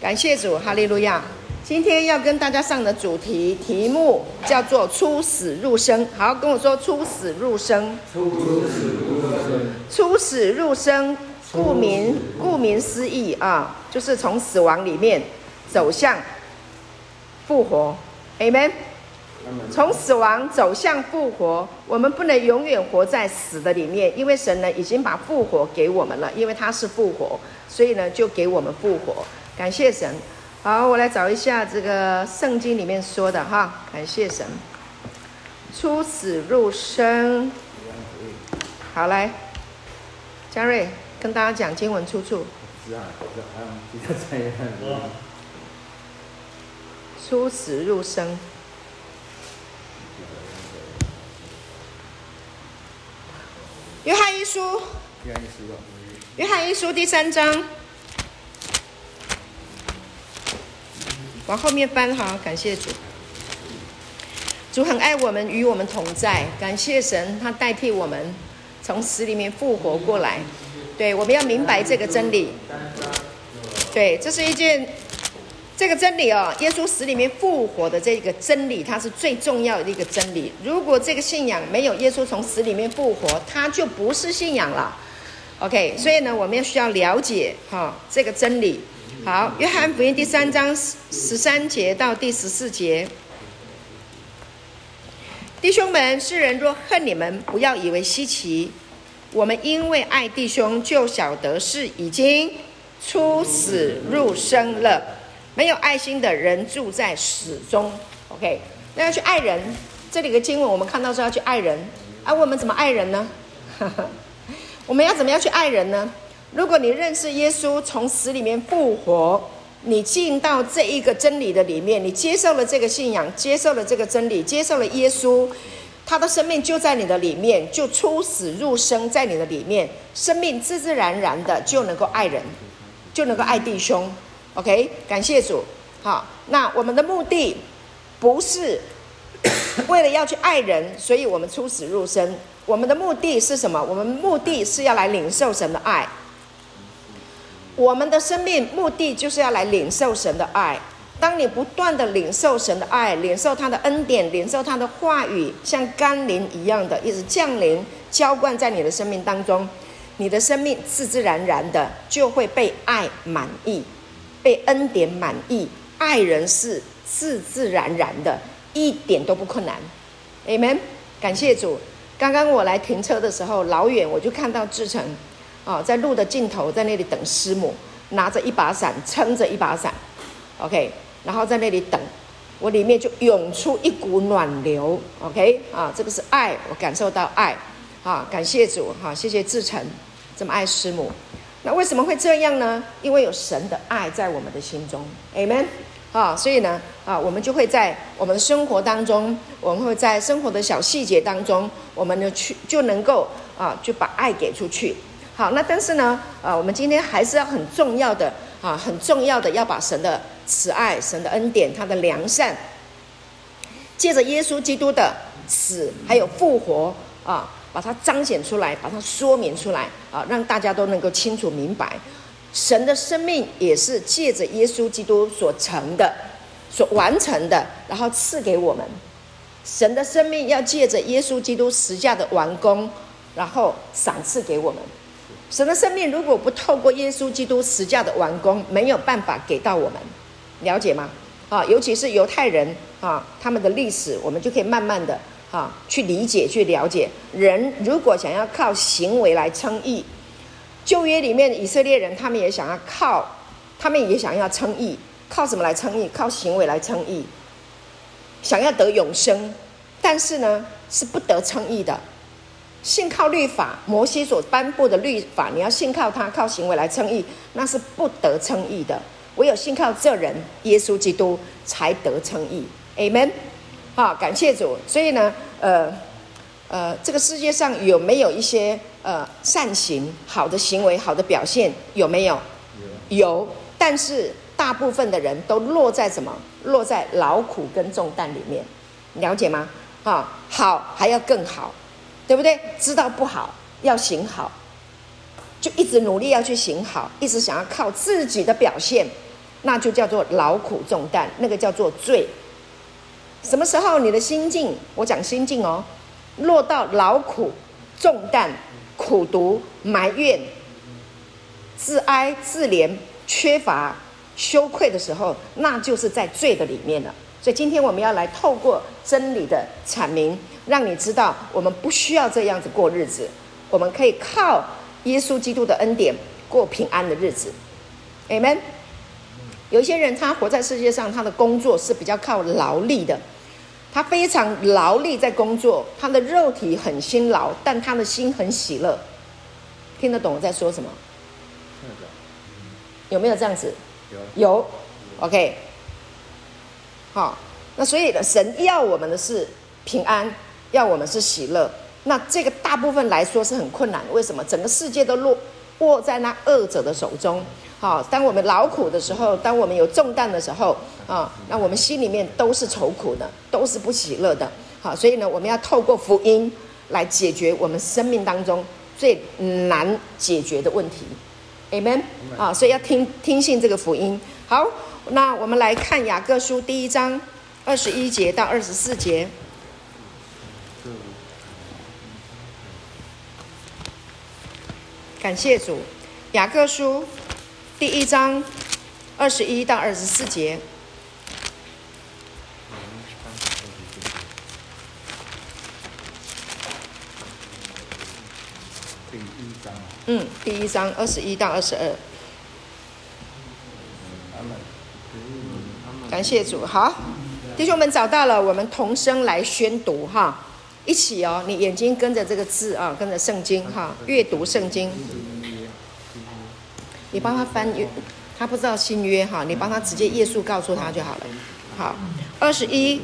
感谢主，哈利路亚。今天要跟大家上的主题题目叫做“出死入生”。好，跟我说“出死入生”。出死入生。出死入生，顾名顾名思义啊，就是从死亡里面走向复活。Amen。从死亡走向复活，我们不能永远活在死的里面，因为神呢已经把复活给我们了，因为他是复活，所以呢就给我们复活。感谢神。好，我来找一下这个圣经里面说的哈。感谢神，出死入生。好，来，嘉瑞跟大家讲经文出处。出死入生。约翰一书。约翰一书第三章。往后面翻哈，感谢主。主很爱我们，与我们同在。感谢神，他代替我们从死里面复活过来。对，我们要明白这个真理。对，这是一件这个真理哦。耶稣死里面复活的这个真理，它是最重要的一个真理。如果这个信仰没有耶稣从死里面复活，它就不是信仰了。OK，所以呢，我们要需要了解哈这个真理。好，约翰福音第三章十三节到第十四节，弟兄们，世人若恨你们，不要以为稀奇。我们因为爱弟兄，就晓得是已经出死入生了。没有爱心的人住在死中。OK，那要去爱人，这里的经文我们看到说要去爱人，啊，我们怎么爱人呢？我们要怎么样去爱人呢？如果你认识耶稣，从死里面复活，你进到这一个真理的里面，你接受了这个信仰，接受了这个真理，接受了耶稣，他的生命就在你的里面，就出死入生在你的里面，生命自自然然的就能够爱人，就能够爱弟兄。OK，感谢主。好，那我们的目的不是 为了要去爱人，所以我们出死入生。我们的目的是什么？我们目的是要来领受神的爱。我们的生命目的就是要来领受神的爱。当你不断的领受神的爱，领受他的恩典，领受他的话语，像甘霖一样的一直降临、浇灌在你的生命当中，你的生命自自然然的就会被爱满意，被恩典满意。爱人是自自然然的，一点都不困难。Amen。感谢主。刚刚我来停车的时候，老远我就看到志成。啊，在路的尽头，在那里等师母，拿着一把伞，撑着一把伞，OK，然后在那里等，我里面就涌出一股暖流，OK，啊，这个是爱，我感受到爱，啊，感谢主，哈，谢谢志成这么爱师母，那为什么会这样呢？因为有神的爱在我们的心中，Amen，啊，所以呢，啊，我们就会在我们生活当中，我们会在生活的小细节当中，我们呢去就能够啊，就把爱给出去。好，那但是呢，呃，我们今天还是要很重要的啊，很重要的要把神的慈爱、神的恩典、他的良善，借着耶稣基督的死还有复活啊，把它彰显出来，把它说明出来啊，让大家都能够清楚明白，神的生命也是借着耶稣基督所成的、所完成的，然后赐给我们。神的生命要借着耶稣基督十架的完工，然后赏赐给我们。神的生命如果不透过耶稣基督十架的完工，没有办法给到我们，了解吗？啊，尤其是犹太人啊，他们的历史，我们就可以慢慢的啊去理解、去了解。人如果想要靠行为来称义，旧约里面以色列人他们也想要靠，他们也想要称义，靠什么来称义？靠行为来称义，想要得永生，但是呢是不得称义的。信靠律法，摩西所颁布的律法，你要信靠他，靠行为来称义，那是不得称义的。唯有信靠这人耶稣基督，才得称义。Amen。好，感谢主。所以呢，呃，呃，这个世界上有没有一些呃善行、好的行为、好的表现？有没有？有。有，但是大部分的人都落在什么？落在劳苦跟重担里面。了解吗？啊，好还要更好。对不对？知道不好要行好，就一直努力要去行好，一直想要靠自己的表现，那就叫做劳苦重担，那个叫做罪。什么时候你的心境，我讲心境哦，落到劳苦重担、苦读、埋怨、自哀自怜、缺乏、羞愧的时候，那就是在罪的里面了。所以今天我们要来透过真理的阐明，让你知道我们不需要这样子过日子，我们可以靠耶稣基督的恩典过平安的日子。Amen。有些人他活在世界上，他的工作是比较靠劳力的，他非常劳力在工作，他的肉体很辛劳，但他的心很喜乐。听得懂我在说什么？有没有这样子？有。有。OK。好，那所以呢，神要我们的是平安，要我们是喜乐。那这个大部分来说是很困难，为什么？整个世界都落握在那恶者的手中。好，当我们劳苦的时候，当我们有重担的时候，啊，那我们心里面都是愁苦的，都是不喜乐的。好，所以呢，我们要透过福音来解决我们生命当中最难解决的问题。Amen。啊，所以要听听信这个福音。好。那我们来看雅各书第一章二十一节到二十四节。感谢主，雅各书第一章二十一到二十四节。第一章。嗯，第一章二十一到二十二。感谢主，好，弟兄们找到了，我们同声来宣读哈，一起哦，你眼睛跟着这个字啊，跟着圣经哈，阅读圣经。你帮他翻阅，他不知道新约哈，你帮他直接页数告诉他就好了。好，二十一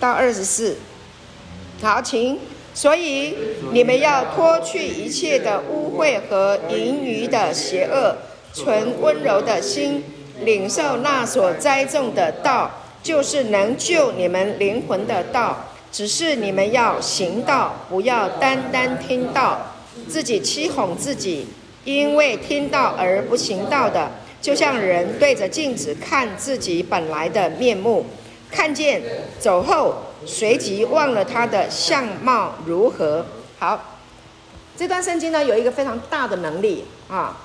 到二十四，好，请。所以你们要脱去一切的污秽和盈余的邪恶，存温柔的心。领受那所栽种的道，就是能救你们灵魂的道。只是你们要行道，不要单单听道，自己欺哄自己。因为听道而不行道的，就像人对着镜子看自己本来的面目，看见走后，随即忘了他的相貌如何。好，这段圣经呢，有一个非常大的能力啊。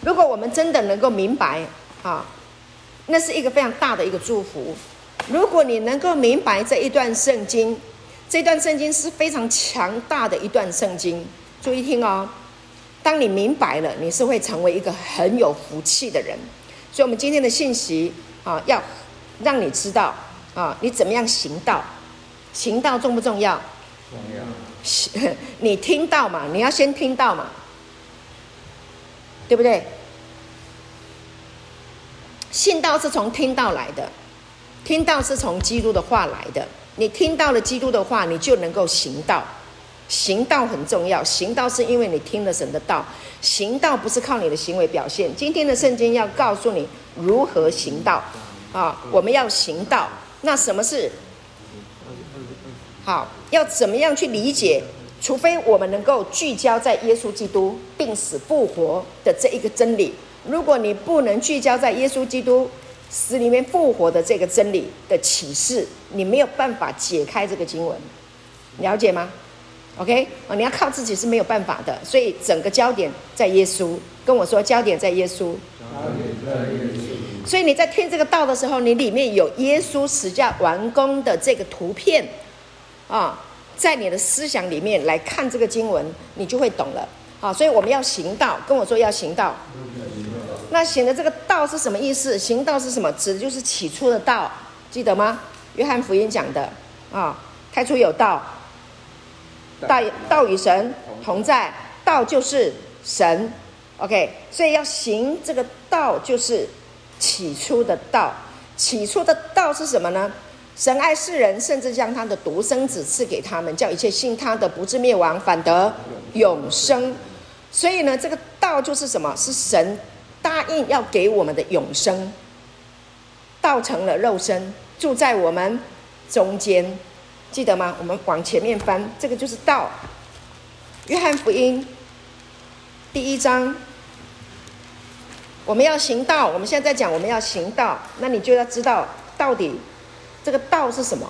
如果我们真的能够明白，啊，那是一个非常大的一个祝福。如果你能够明白这一段圣经，这段圣经是非常强大的一段圣经。注意听哦，当你明白了，你是会成为一个很有福气的人。所以，我们今天的信息啊，要让你知道啊，你怎么样行道？行道重不重要？重要。你听到嘛？你要先听到嘛？对不对？信道是从听到来的，听到是从基督的话来的。你听到了基督的话，你就能够行道。行道很重要，行道是因为你听了神的道。行道不是靠你的行为表现。今天的圣经要告诉你如何行道啊！我们要行道，那什么是好？要怎么样去理解？除非我们能够聚焦在耶稣基督病死复活的这一个真理，如果你不能聚焦在耶稣基督死里面复活的这个真理的启示，你没有办法解开这个经文，了解吗？OK，哦，你要靠自己是没有办法的，所以整个焦点在耶稣。跟我说，焦点在耶稣。所以你在听这个道的时候，你里面有耶稣十架完工的这个图片啊。在你的思想里面来看这个经文，你就会懂了。好，所以我们要行道，跟我说要行道。那行的这个道是什么意思？行道是什么？指的就是起初的道，记得吗？约翰福音讲的啊，太初有道，道道与神同在，道就是神。OK，所以要行这个道，就是起初的道。起初的道是什么呢？神爱世人，甚至将他的独生子赐给他们，叫一切信他的不至灭亡，反得永生。所以呢，这个道就是什么？是神答应要给我们的永生。道成了肉身，住在我们中间，记得吗？我们往前面翻，这个就是道。约翰福音第一章我们要行道。我们现在在讲我们要行道，那你就要知道到底这个道是什么，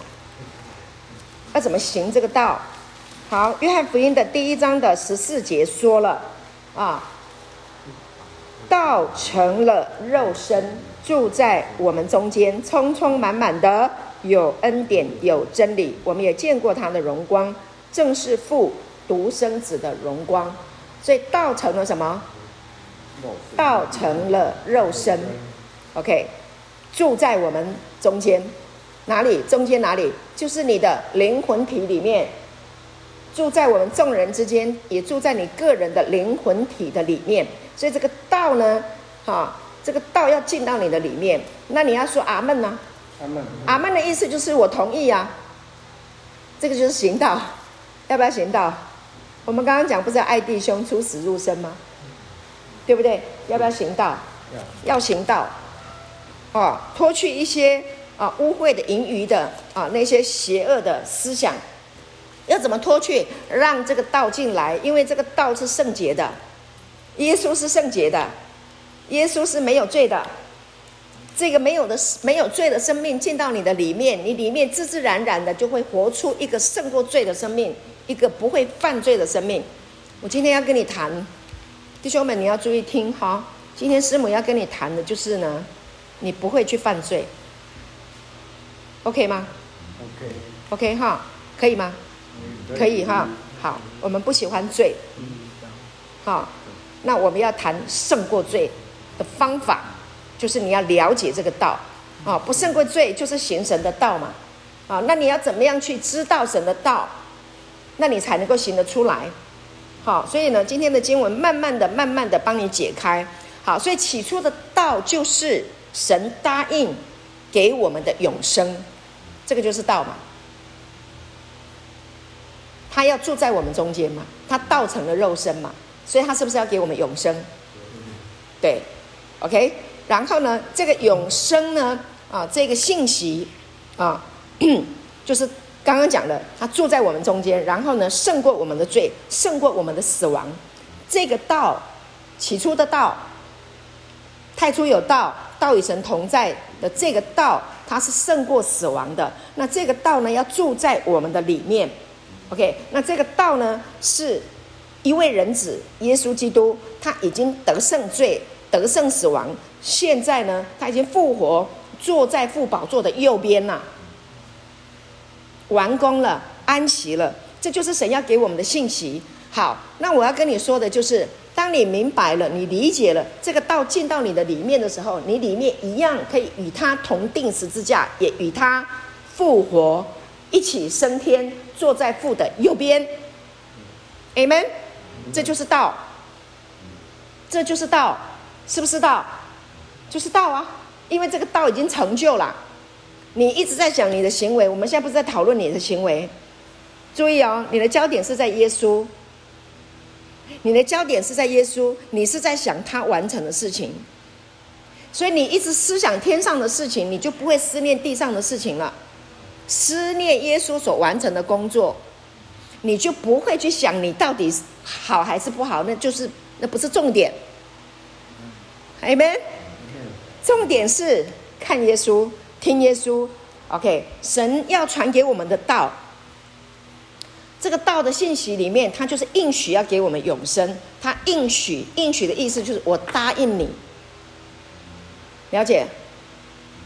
要怎么行这个道。好，约翰福音的第一章的十四节说了啊，道成了肉身，住在我们中间，充充满满的有恩典有真理。我们也见过他的荣光，正是父独生子的荣光。所以道成了什么？道成了肉身，OK，住在我们中间，哪里？中间哪里？就是你的灵魂体里面，住在我们众人之间，也住在你个人的灵魂体的里面。所以这个道呢，哈，这个道要进到你的里面，那你要说阿门呢？阿门。阿门的意思就是我同意啊，这个就是行道，要不要行道？我们刚刚讲不是要爱弟兄，出死入生吗？对不对？要不要行道？要行道，哦，脱去一些啊污秽的、淫余的啊那些邪恶的思想，要怎么脱去？让这个道进来，因为这个道是圣洁的，耶稣是圣洁的，耶稣是没有罪的。这个没有的、没有罪的生命进到你的里面，你里面自自然然的就会活出一个胜过罪的生命，一个不会犯罪的生命。我今天要跟你谈。弟兄们，你要注意听哈！今天师母要跟你谈的就是呢，你不会去犯罪，OK 吗？OK，OK 哈，可以吗？可以哈。好，我们不喜欢罪，好，那我们要谈胜过罪的方法，就是你要了解这个道啊，不胜过罪就是行神的道嘛，啊，那你要怎么样去知道神的道，那你才能够行得出来。好，所以呢，今天的经文慢慢的、慢慢的帮你解开。好，所以起初的道就是神答应给我们的永生，这个就是道嘛。他要住在我们中间嘛，他道成了肉身嘛，所以他是不是要给我们永生？对，OK。然后呢，这个永生呢，啊，这个信息啊，就是。刚刚讲的，他住在我们中间，然后呢，胜过我们的罪，胜过我们的死亡。这个道，起初的道，太初有道，道与神同在的这个道，它是胜过死亡的。那这个道呢，要住在我们的里面。OK，那这个道呢，是一位人子，耶稣基督，他已经得胜罪，得胜死亡，现在呢，他已经复活，坐在父宝座的右边呐。完工了，安息了，这就是神要给我们的信息。好，那我要跟你说的就是，当你明白了，你理解了这个道进到你的里面的时候，你里面一样可以与他同钉十字架，也与他复活，一起升天，坐在父的右边。Amen。这就是道，这就是道，是不是道？就是道啊，因为这个道已经成就了。你一直在讲你的行为，我们现在不是在讨论你的行为。注意哦，你的焦点是在耶稣，你的焦点是在耶稣，你是在想他完成的事情。所以你一直思想天上的事情，你就不会思念地上的事情了。思念耶稣所完成的工作，你就不会去想你到底好还是不好，那就是那不是重点。Amen。重点是看耶稣。听耶稣，OK，神要传给我们的道，这个道的信息里面，它就是应许要给我们永生。他应许，应许的意思就是我答应你，了解？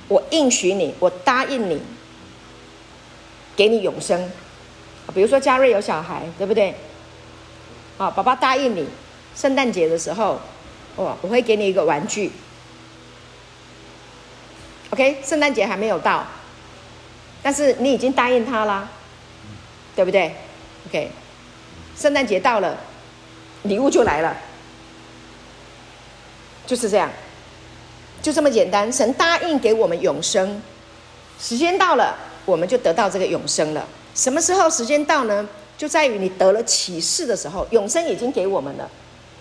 我应许你，我答应你，给你永生。比如说嘉瑞有小孩，对不对？啊，爸爸答应你，圣诞节的时候，哇，我会给你一个玩具。OK，圣诞节还没有到，但是你已经答应他啦，对不对？OK，圣诞节到了，礼物就来了，就是这样，就这么简单。神答应给我们永生，时间到了，我们就得到这个永生了。什么时候时间到呢？就在于你得了启示的时候，永生已经给我们了，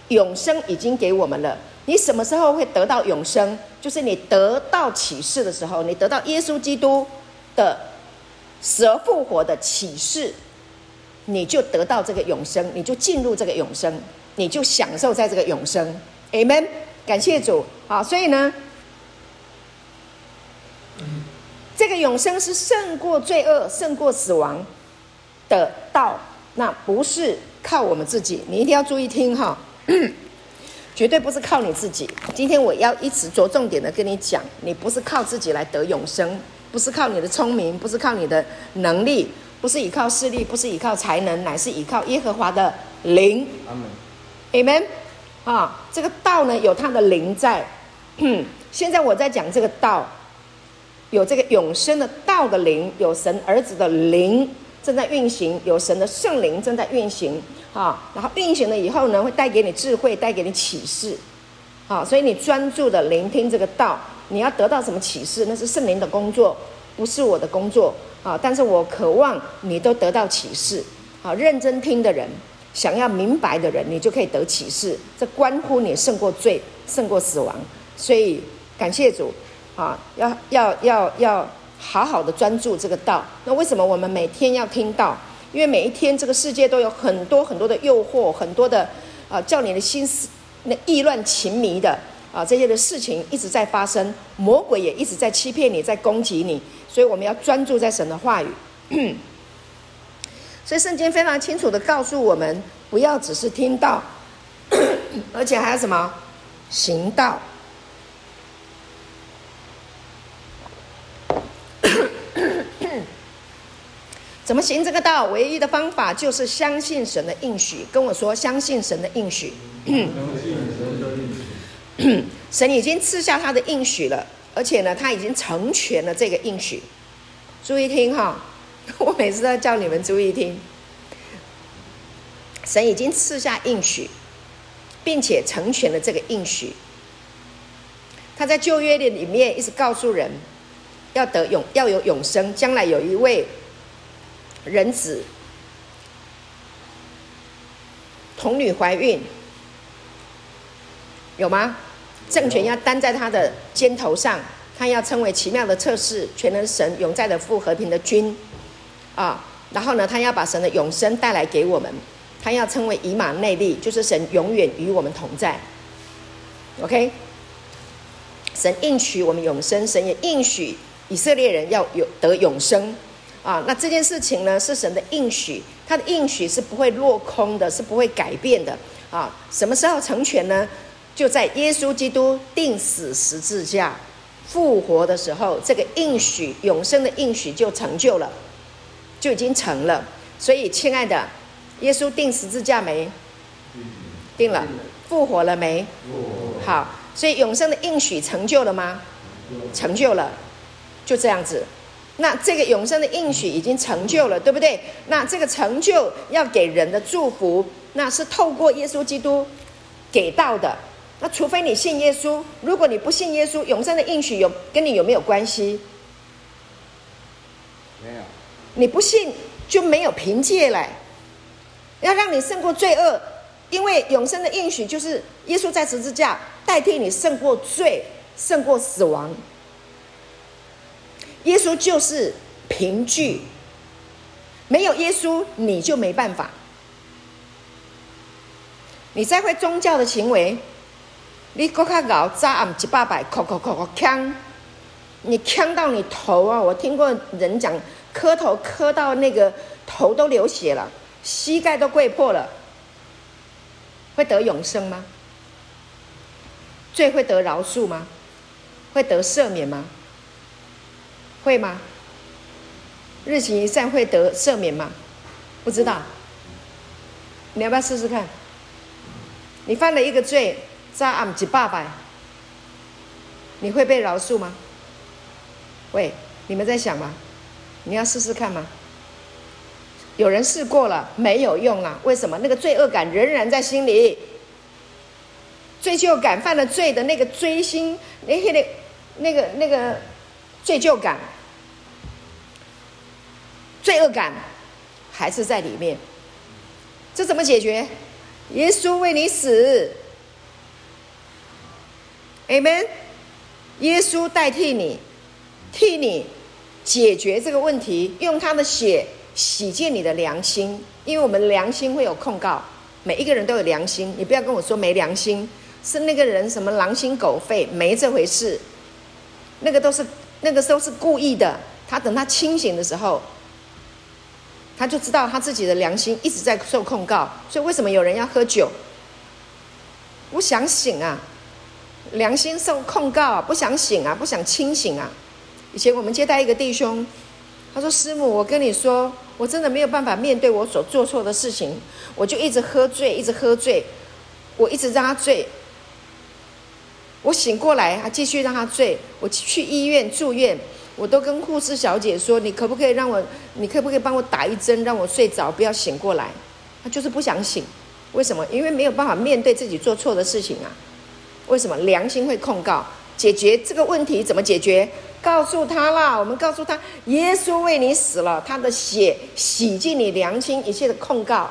永生已经给我们了。你什么时候会得到永生？就是你得到启示的时候，你得到耶稣基督的死而复活的启示，你就得到这个永生，你就进入这个永生，你就享受在这个永生。Amen。感谢主。好，所以呢，这个永生是胜过罪恶、胜过死亡的道，那不是靠我们自己。你一定要注意听哈，绝对不是靠你自己。今天我要一直着重点的跟你讲，你不是靠自己来得永生，不是靠你的聪明，不是靠你的能力，不是依靠势力，不是依靠才能，乃是依靠耶和华的灵。阿门。Amen。啊，这个道呢，有他的灵在。现在我在讲这个道。有这个永生的道的灵，有神儿子的灵正在运行，有神的圣灵正在运行啊。然后运行了以后呢，会带给你智慧，带给你启示，啊，所以你专注的聆听这个道，你要得到什么启示？那是圣灵的工作，不是我的工作啊。但是我渴望你都得到启示，啊，认真听的人，想要明白的人，你就可以得启示。这关乎你胜过罪，胜过死亡。所以感谢主。啊，要要要要好好的专注这个道。那为什么我们每天要听道？因为每一天这个世界都有很多很多的诱惑，很多的啊，叫你的心思那意乱情迷的啊，这些的事情一直在发生，魔鬼也一直在欺骗你，在攻击你。所以我们要专注在神的话语。所以圣经非常清楚的告诉我们，不要只是听道，而且还有什么行道。怎么行这个道？唯一的方法就是相信神的应许。跟我说，相信神的应许。神已经赐下他的应许了，而且呢，他已经成全了这个应许。注意听哈，我每次都要叫你们注意听。神已经赐下应许，并且成全了这个应许。他在旧约的里面一直告诉人，要得永，要有永生，将来有一位。人子，童女怀孕，有吗？政权要担在他的肩头上，他要称为奇妙的测试、全能神、永在的父、和平的君，啊，然后呢，他要把神的永生带来给我们，他要称为以马内利，就是神永远与我们同在。OK，神应许我们永生，神也应许以色列人要有得永生。啊，那这件事情呢，是神的应许，他的应许是不会落空的，是不会改变的。啊，什么时候成全呢？就在耶稣基督定死十字架、复活的时候，这个应许永生的应许就成就了，就已经成了。所以，亲爱的，耶稣定十字架没？定了。复活了没？好，所以永生的应许成就了吗？成就了，就这样子。那这个永生的应许已经成就了，对不对？那这个成就要给人的祝福，那是透过耶稣基督给到的。那除非你信耶稣，如果你不信耶稣，永生的应许有跟你有没有关系？没有。你不信就没有凭借了，要让你胜过罪恶，因为永生的应许就是耶稣在十字架代替你胜过罪，胜过死亡。耶稣就是凭据，没有耶稣你就没办法。你再会宗教的行为，你搁较搞扎俺几八百，磕磕磕磕锵，你锵到你头啊！我听过人讲，磕头磕到那个头都流血了，膝盖都跪破了，会得永生吗？罪会得饶恕吗？会得赦免吗？会吗？日行一善会得赦免吗？不知道。你要不要试试看？你犯了一个罪，扎俺几八百，你会被饶恕吗？喂，你们在想吗？你要试试看吗？有人试过了，没有用啊。为什么？那个罪恶感仍然在心里，罪疚感，犯了罪的那个追心，那个那个那个。罪疚感、罪恶感还是在里面，这怎么解决？耶稣为你死，Amen。耶稣代替你，替你解决这个问题，用他的血洗净你的良心，因为我们良心会有控告，每一个人都有良心，你不要跟我说没良心。是那个人什么狼心狗肺，没这回事。那个都是那个时候是故意的。他等他清醒的时候，他就知道他自己的良心一直在受控告。所以为什么有人要喝酒？不想醒啊，良心受控告啊，不想醒啊，不想清醒啊。以前我们接待一个弟兄，他说：“师母，我跟你说，我真的没有办法面对我所做错的事情，我就一直喝醉，一直喝醉，我一直让他醉。”我醒过来，还继续让他醉。我去医院住院，我都跟护士小姐说：“你可不可以让我？你可不可以帮我打一针，让我睡着，不要醒过来？”他就是不想醒。为什么？因为没有办法面对自己做错的事情啊。为什么？良心会控告。解决这个问题怎么解决？告诉他啦，我们告诉他，耶稣为你死了，他的血洗净你良心一切的控告。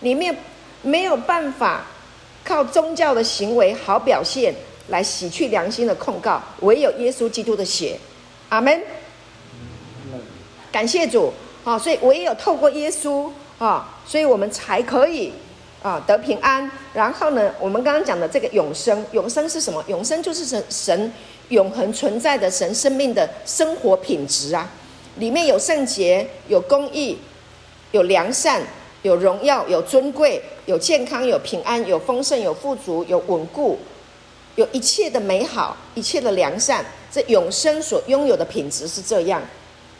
里面没有办法靠宗教的行为好表现。来洗去良心的控告，唯有耶稣基督的血，阿门。感谢主啊！所以唯有透过耶稣啊，所以我们才可以啊得平安。然后呢，我们刚刚讲的这个永生，永生是什么？永生就是神神永恒存在的神生命的生活品质啊！里面有圣洁，有公义，有良善，有荣耀，有尊贵，有健康，有平安，有丰盛，有富足，有稳固。有一切的美好，一切的良善，这永生所拥有的品质是这样。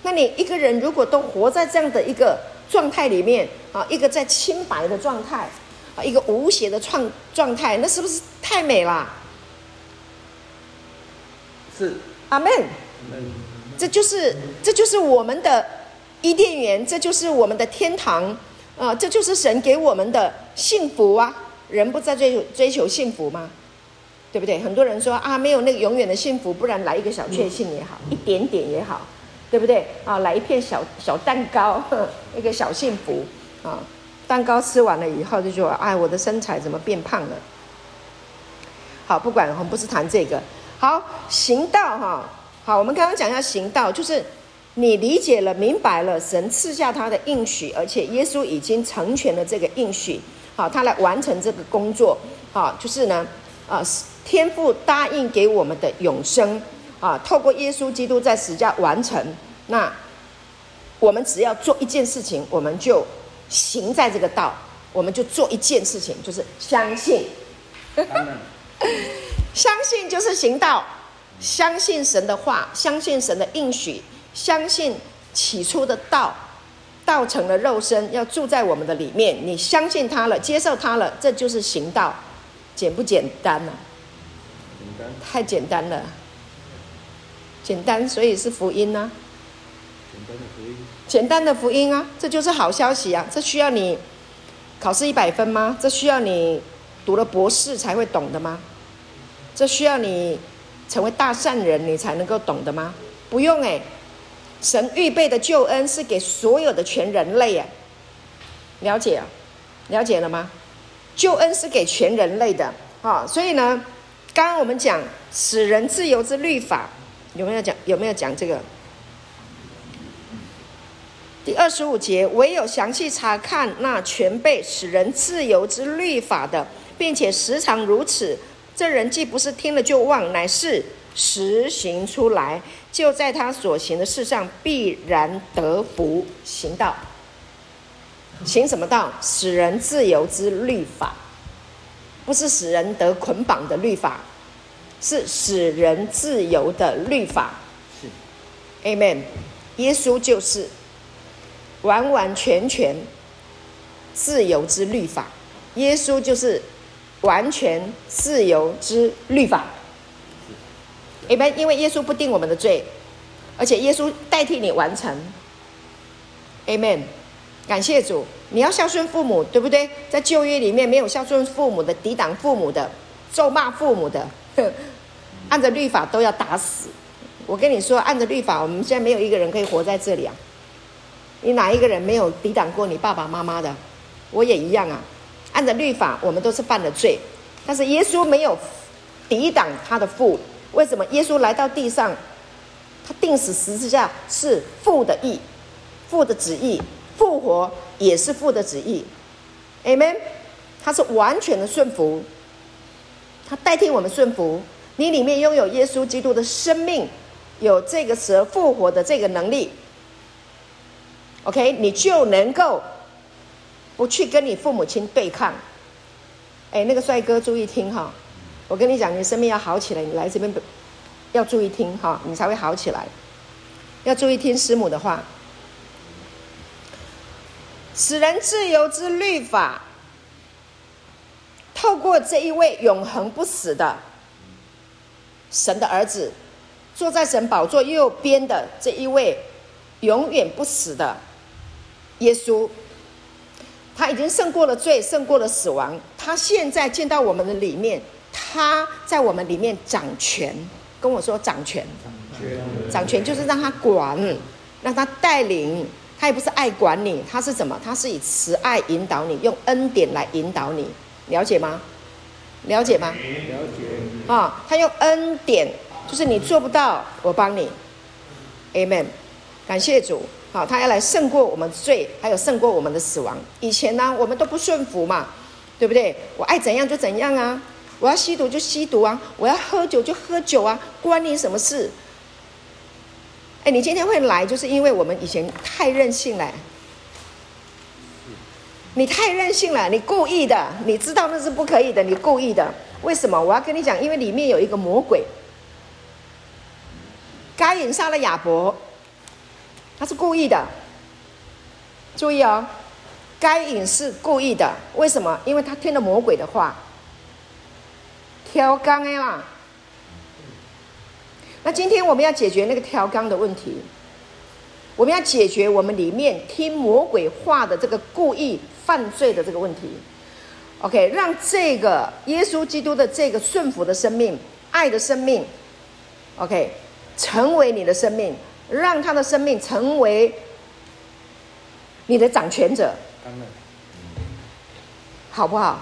那你一个人如果都活在这样的一个状态里面啊，一个在清白的状态啊，一个无邪的状状态，那是不是太美了？是。阿门。这就是这就是我们的伊甸园，这就是我们的天堂啊，这就是神给我们的幸福啊！人不在追求追求幸福吗？对不对？很多人说啊，没有那个永远的幸福，不然来一个小确幸也好，一点点也好，对不对？啊，来一片小小蛋糕，一个小幸福啊！蛋糕吃完了以后，就说哎，我的身材怎么变胖了？好，不管我们不是谈这个。好，行道哈，好，我们刚刚讲一下行道，就是你理解了、明白了，神赐下他的应许，而且耶稣已经成全了这个应许，好，他来完成这个工作，好，就是呢，啊。天父答应给我们的永生啊，透过耶稣基督在十架完成。那我们只要做一件事情，我们就行在这个道。我们就做一件事情，就是相信。相信就是行道，相信神的话，相信神的应许，相信起初的道，道成了肉身，要住在我们的里面。你相信他了，接受他了，这就是行道，简不简单呢？太简单了，简单，所以是福音呢、啊。简单的福音。简单的福音啊，这就是好消息啊！这需要你考试一百分吗？这需要你读了博士才会懂的吗？这需要你成为大善人你才能够懂的吗？不用诶，神预备的救恩是给所有的全人类诶，了解啊？了解了吗？救恩是给全人类的啊，所以呢。刚刚我们讲使人自由之律法，有没有讲？有没有讲这个？第二十五节，唯有详细查看那全备使人自由之律法的，并且时常如此，这人既不是听了就忘，乃是实行出来，就在他所行的事上必然得福。行道，行什么道？使人自由之律法。不是使人得捆绑的律法，是使人自由的律法。是，Amen。耶稣就是完完全全自由之律法。耶稣就是完全自由之律法。Amen。因为耶稣不定我们的罪，而且耶稣代替你完成。Amen。感谢主。你要孝顺父母，对不对？在旧约里面，没有孝顺父母的、抵挡父母的、咒骂父母的，按着律法都要打死。我跟你说，按着律法，我们现在没有一个人可以活在这里啊！你哪一个人没有抵挡过你爸爸妈妈的？我也一样啊！按着律法，我们都是犯了罪。但是耶稣没有抵挡他的父，为什么？耶稣来到地上，他钉死十字架是父的意，父的旨意。复活也是父的旨意，Amen。他是完全的顺服，他代替我们顺服。你里面拥有耶稣基督的生命，有这个蛇复活的这个能力。OK，你就能够不去跟你父母亲对抗。哎，那个帅哥，注意听哈！我跟你讲，你生命要好起来，你来这边要注意听哈，你才会好起来。要注意听师母的话。使人自由之律法，透过这一位永恒不死的神的儿子，坐在神宝座右边的这一位永远不死的耶稣，他已经胜过了罪，胜过了死亡。他现在见到我们的里面，他在我们里面掌权。跟我说掌权，掌权就是让他管，让他带领。他也不是爱管你，他是怎么？他是以慈爱引导你，用恩典来引导你，了解吗？了解吗？了解。啊，他用恩典，就是你做不到，我帮你。Amen。感谢主。好，他要来胜过我们罪，还有胜过我们的死亡。以前呢，我们都不顺服嘛，对不对？我爱怎样就怎样啊，我要吸毒就吸毒啊，我要喝酒就喝酒啊，关你什么事？哎，你今天会来，就是因为我们以前太任性了。你太任性了，你故意的，你知道那是不可以的，你故意的。为什么？我要跟你讲，因为里面有一个魔鬼。该隐杀了亚伯，他是故意的。注意哦，该隐是故意的。为什么？因为他听了魔鬼的话，挑缸的嘛。那今天我们要解决那个调缸的问题，我们要解决我们里面听魔鬼话的这个故意犯罪的这个问题。OK，让这个耶稣基督的这个顺服的生命、爱的生命，OK，成为你的生命，让他的生命成为你的掌权者，好不好？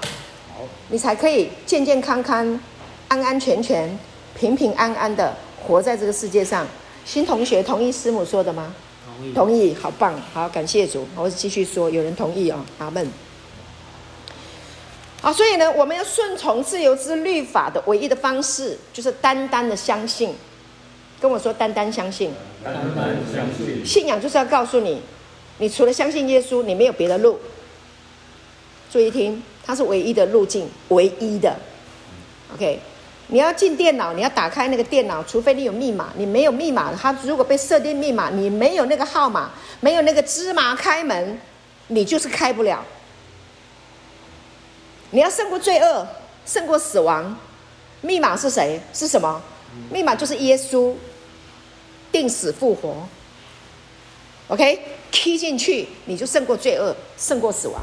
好，你才可以健健康康、安安全全、平平安安的。活在这个世界上，新同学同意师母说的吗？同意，同意，好棒，好，感谢主。我继续说，有人同意哦，阿门。好，所以呢，我们要顺从自由之律法的唯一的方式，就是单单的相信。跟我说，单单相信。单单相信。信仰就是要告诉你，你除了相信耶稣，你没有别的路。注意听，它是唯一的路径，唯一的。OK。你要进电脑，你要打开那个电脑，除非你有密码。你没有密码，它如果被设定密码，你没有那个号码，没有那个芝麻开门，你就是开不了。你要胜过罪恶，胜过死亡，密码是谁？是什么？密码就是耶稣，定死复活。OK，key 进去，你就胜过罪恶，胜过死亡。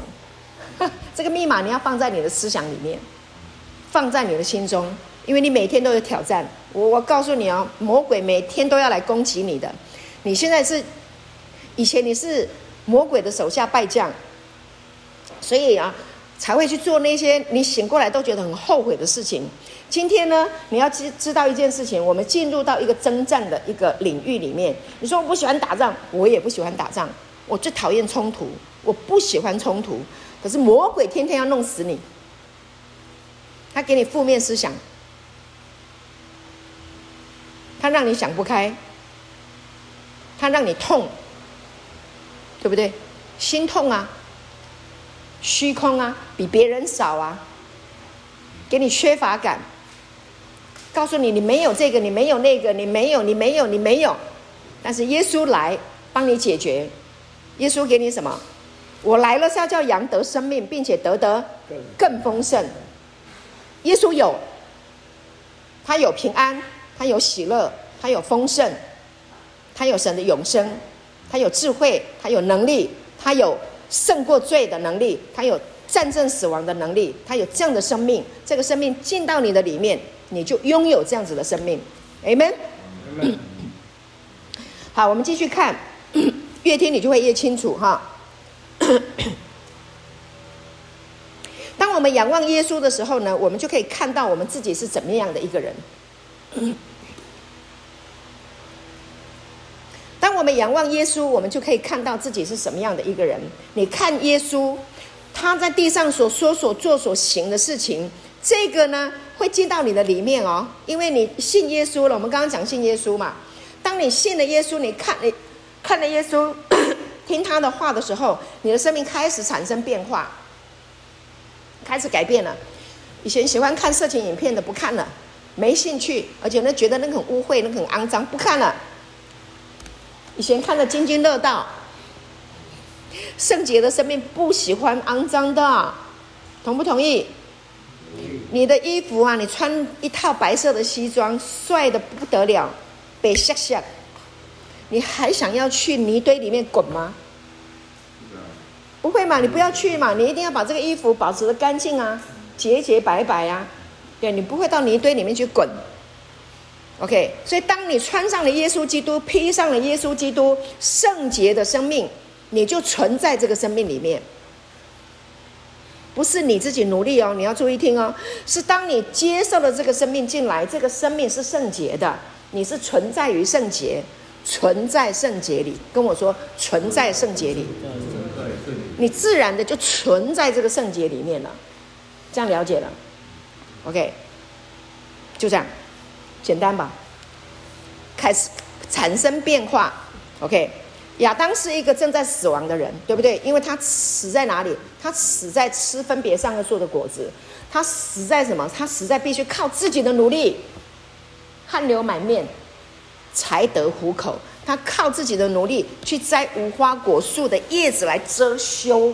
这个密码你要放在你的思想里面，放在你的心中。因为你每天都有挑战，我我告诉你哦，魔鬼每天都要来攻击你的。你现在是，以前你是魔鬼的手下败将，所以啊，才会去做那些你醒过来都觉得很后悔的事情。今天呢，你要知知道一件事情，我们进入到一个征战的一个领域里面。你说我不喜欢打仗，我也不喜欢打仗，我最讨厌冲突，我不喜欢冲突。可是魔鬼天天要弄死你，他给你负面思想。他让你想不开，他让你痛，对不对？心痛啊，虚空啊，比别人少啊，给你缺乏感，告诉你你没有这个，你没有那个，你没有，你没有，你没有。但是耶稣来帮你解决，耶稣给你什么？我来了是要叫羊得生命，并且得得更丰盛。耶稣有，他有平安。他有喜乐，他有丰盛，他有神的永生，他有智慧，他有能力，他有胜过罪的能力，他有战胜死亡的能力，他有这样的生命。这个生命进到你的里面，你就拥有这样子的生命。Amen。好，我们继续看，越听你就会越清楚哈。当我们仰望耶稣的时候呢，我们就可以看到我们自己是怎么样的一个人。当我们仰望耶稣，我们就可以看到自己是什么样的一个人。你看耶稣，他在地上所说、所做、所行的事情，这个呢，会进到你的里面哦，因为你信耶稣了。我们刚刚讲信耶稣嘛，当你信了耶稣，你看你看了耶稣，听他的话的时候，你的生命开始产生变化，开始改变了。以前喜欢看色情影片的不看了，没兴趣，而且呢觉得那个很污秽，那个很肮脏，不看了。以前看得津津乐道，圣洁的生命不喜欢肮脏的，同不同意？你的衣服啊，你穿一套白色的西装，帅得不得了，白吓吓，你还想要去泥堆里面滚吗？不会嘛，你不要去嘛，你一定要把这个衣服保持得干净啊，洁洁白白啊，对，你不会到泥堆里面去滚。OK，所以当你穿上了耶稣基督，披上了耶稣基督圣洁的生命，你就存在这个生命里面。不是你自己努力哦，你要注意听哦。是当你接受了这个生命进来，这个生命是圣洁的，你是存在于圣洁，存在圣洁里。跟我说，存在圣洁里，你自然的就存在这个圣洁里面了。这样了解了？OK，就这样，简单吧？开始产生变化。OK。亚当是一个正在死亡的人，对不对？因为他死在哪里？他死在吃分别善恶树的果子。他死在什么？他死在必须靠自己的努力，汗流满面才得糊口。他靠自己的努力去摘无花果树的叶子来遮羞，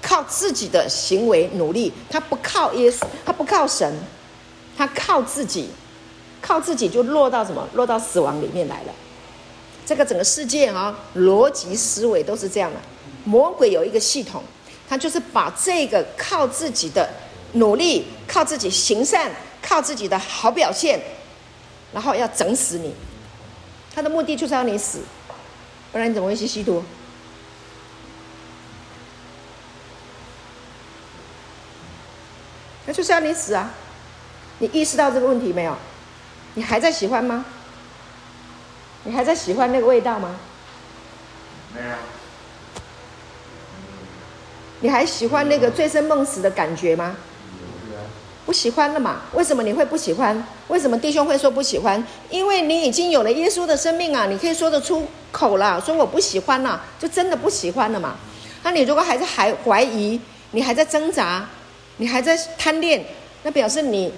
靠自己的行为努力。他不靠耶稣，他不靠神，他靠自己，靠自己就落到什么？落到死亡里面来了。这个整个世界啊，逻辑思维都是这样的。魔鬼有一个系统，他就是把这个靠自己的努力、靠自己行善、靠自己的好表现，然后要整死你。他的目的就是要你死，不然你怎么会去吸毒？那就是要你死啊！你意识到这个问题没有？你还在喜欢吗？你还在喜欢那个味道吗？没有。你还喜欢那个醉生梦死的感觉吗？不喜欢了嘛？为什么你会不喜欢？为什么弟兄会说不喜欢？因为你已经有了耶稣的生命啊！你可以说得出口了，说我不喜欢了，就真的不喜欢了嘛？那你如果还是还怀疑，你还在挣扎，你还在贪恋，那表示你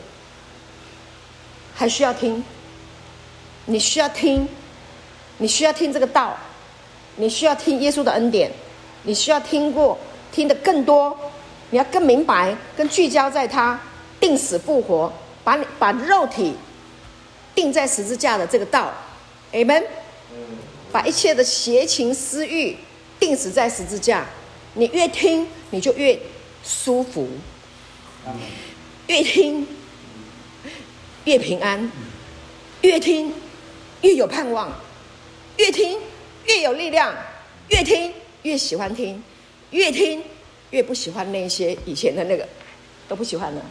还需要听，你需要听。你需要听这个道，你需要听耶稣的恩典，你需要听过听得更多，你要更明白、更聚焦在他定死复活，把你把肉体定在十字架的这个道，Amen。把一切的邪情私欲定死在十字架，你越听你就越舒服，越听越平安，越听越有盼望。越听越有力量，越听越喜欢听，越听越不喜欢那些以前的那个，都不喜欢了。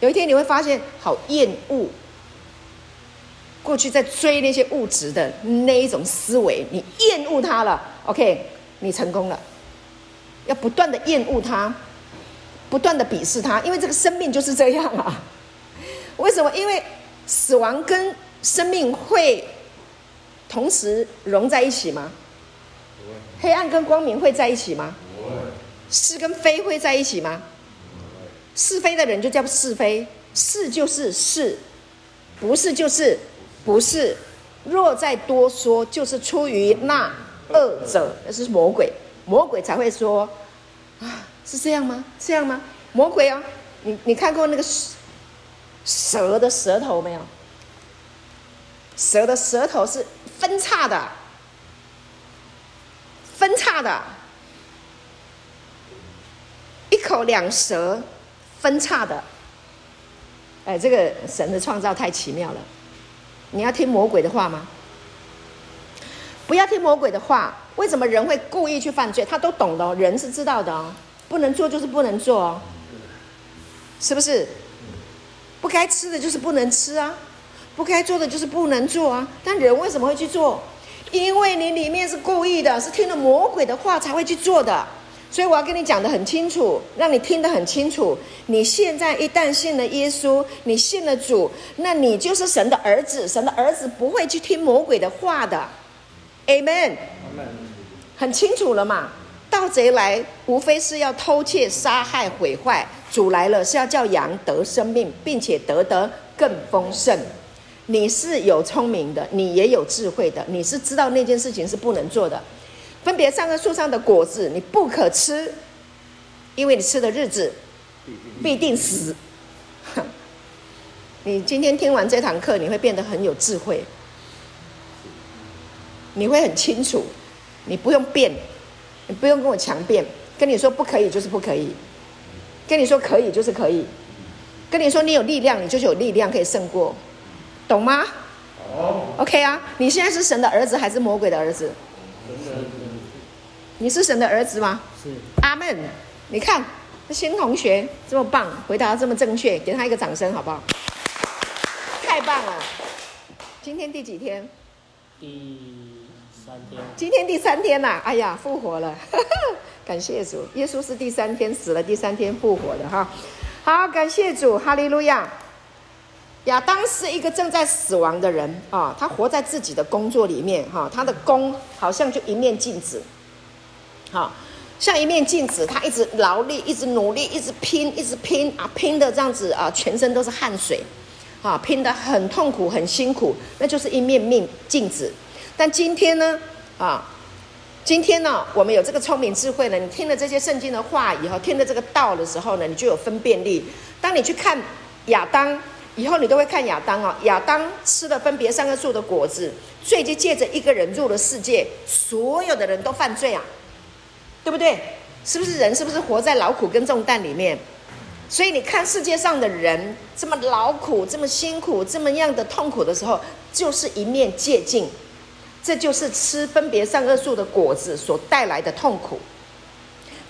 有一天你会发现，好厌恶过去在追那些物质的那一种思维，你厌恶它了。OK，你成功了。要不断的厌恶它，不断的鄙视它，因为这个生命就是这样啊。为什么？因为死亡跟生命会。同时融在一起吗？黑暗跟光明会在一起吗？是跟非会在一起吗？是非的人就叫是非，是就是是，不是就是不是。若再多说，就是出于那恶者，那是魔鬼，魔鬼才会说啊，是这样吗？这样吗？魔鬼啊，你你看过那个蛇的舌头没有？蛇的舌头是。分叉的，分叉的，一口两舌，分叉的。哎，这个神的创造太奇妙了。你要听魔鬼的话吗？不要听魔鬼的话。为什么人会故意去犯罪？他都懂的哦，人是知道的哦。不能做就是不能做哦，是不是？不该吃的就是不能吃啊。不该做的就是不能做啊！但人为什么会去做？因为你里面是故意的，是听了魔鬼的话才会去做的。所以我要跟你讲的很清楚，让你听得很清楚。你现在一旦信了耶稣，你信了主，那你就是神的儿子。神的儿子不会去听魔鬼的话的。Amen。很清楚了嘛？盗贼来，无非是要偷窃、杀害、毁坏；主来了，是要叫羊得生命，并且得得更丰盛。你是有聪明的，你也有智慧的，你是知道那件事情是不能做的。分别善恶树上的果子，你不可吃，因为你吃的日子必定死。你今天听完这堂课，你会变得很有智慧，你会很清楚，你不用变，你不用跟我强辩，跟你说不可以就是不可以，跟你说可以就是可以，跟你说你有力量，你就是有力量可以胜过，懂吗？哦，OK 啊，你现在是神的儿子还是魔鬼的儿子？你是神的儿子吗？是。阿门。你看，这新同学这么棒，回答这么正确，给他一个掌声，好不好？太棒了。今天第几天？第今天第三天呐、啊！哎呀，复活了，感谢主。耶稣是第三天死了，第三天复活的哈。好，感谢主，哈利路亚。亚当是一个正在死亡的人啊，他活在自己的工作里面哈，他的工好像就一面镜子。好，像一面镜子，他一直劳力，一直努力，一直拼，一直拼啊，拼的这样子啊，全身都是汗水，啊，拼得很痛苦，很辛苦，那就是一面面镜子。但今天呢，啊，今天呢，我们有这个聪明智慧呢，你听了这些圣经的话以后，听了这个道的时候呢，你就有分辨力。当你去看亚当以后，你都会看亚当啊，亚当吃了分别善恶树的果子，罪就借着一个人入了世界，所有的人都犯罪啊。对不对？是不是人？是不是活在劳苦跟重担里面？所以你看世界上的人这么劳苦、这么辛苦、这么样的痛苦的时候，就是一面借镜，这就是吃分别善恶树的果子所带来的痛苦。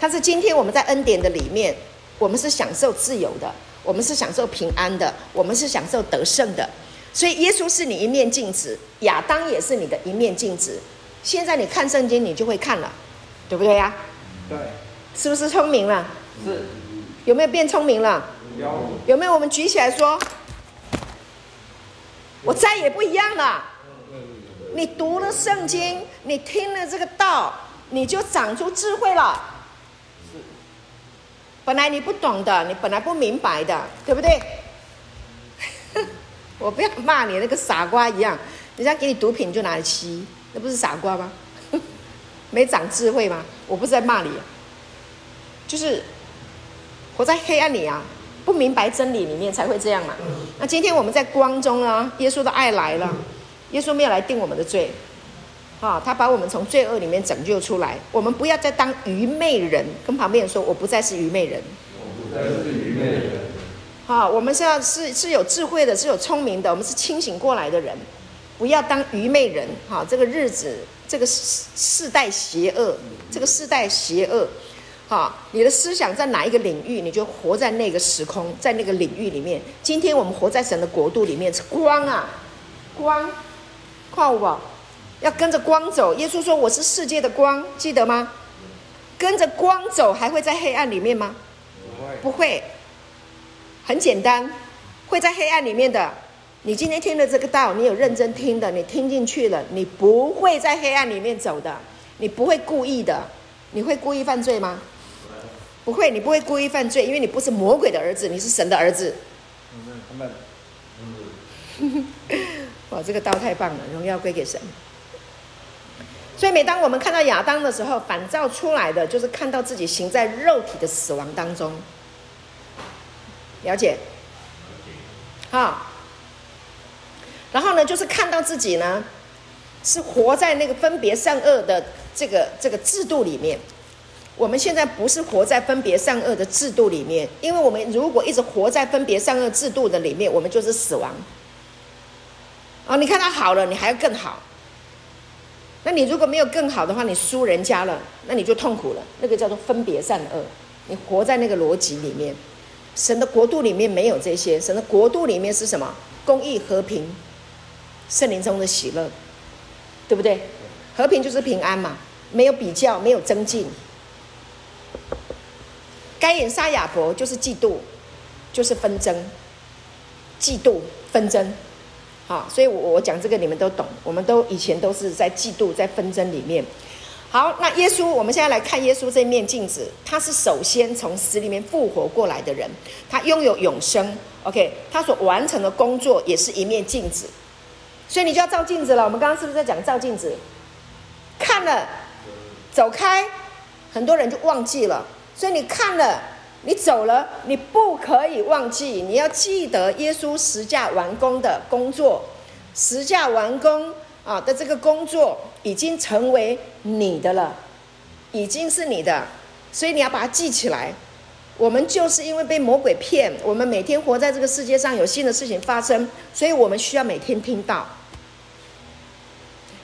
但是今天我们在恩典的里面，我们是享受自由的，我们是享受平安的，我们是享受得胜的。所以耶稣是你一面镜子，亚当也是你的一面镜子。现在你看圣经，你就会看了，对不对呀？对，是不是聪明了？是，有没有变聪明了？有，有没有？我们举起来说，我再也不一样了。你读了圣经，你听了这个道，你就长出智慧了。本来你不懂的，你本来不明白的，对不对？我不要骂你那个傻瓜一样，人家给你毒品你就拿来吸，那不是傻瓜吗？没长智慧吗？我不是在骂你，就是活在黑暗里啊，不明白真理里面才会这样嘛。那今天我们在光中啊，耶稣的爱来了，耶稣没有来定我们的罪，啊，他把我们从罪恶里面拯救出来。我们不要再当愚昧人，跟旁边人说，我不再是愚昧人。我不再是愚昧人。啊，我们是要是是有智慧的，是有聪明的，我们是清醒过来的人，不要当愚昧人。哈，这个日子。这个世世代邪恶，这个世代邪恶，哈，你的思想在哪一个领域，你就活在那个时空，在那个领域里面。今天我们活在神的国度里面，是光啊，光，看有无？要跟着光走。耶稣说：“我是世界的光，记得吗？跟着光走，还会在黑暗里面吗？不会，不会。很简单，会在黑暗里面的。”你今天听了这个道，你有认真听的，你听进去了，你不会在黑暗里面走的，你不会故意的，你会故意犯罪吗？不会，你不会故意犯罪，因为你不是魔鬼的儿子，你是神的儿子。哇，这个刀太棒了，荣耀归给神。所以，每当我们看到亚当的时候，反照出来的就是看到自己行在肉体的死亡当中。了解？好。然后呢，就是看到自己呢，是活在那个分别善恶的这个这个制度里面。我们现在不是活在分别善恶的制度里面，因为我们如果一直活在分别善恶制度的里面，我们就是死亡。哦，你看他好了，你还要更好。那你如果没有更好的话，你输人家了，那你就痛苦了。那个叫做分别善恶，你活在那个逻辑里面。神的国度里面没有这些，神的国度里面是什么？公益和平。圣灵中的喜乐，对不对？和平就是平安嘛，没有比较，没有增进，该隐杀亚伯就是嫉妒，就是纷争，嫉妒纷争。好，所以我我讲这个你们都懂，我们都以前都是在嫉妒在纷争里面。好，那耶稣，我们现在来看耶稣这面镜子，他是首先从死里面复活过来的人，他拥有永生。OK，他所完成的工作也是一面镜子，所以你就要照镜子了。我们刚刚是不是在讲照镜子？看了，走开，很多人就忘记了。所以你看了，你走了，你不可以忘记，你要记得耶稣十架完工的工作，十架完工啊的这个工作已经成为你的了，已经是你的，所以你要把它记起来。我们就是因为被魔鬼骗，我们每天活在这个世界上，有新的事情发生，所以我们需要每天听到。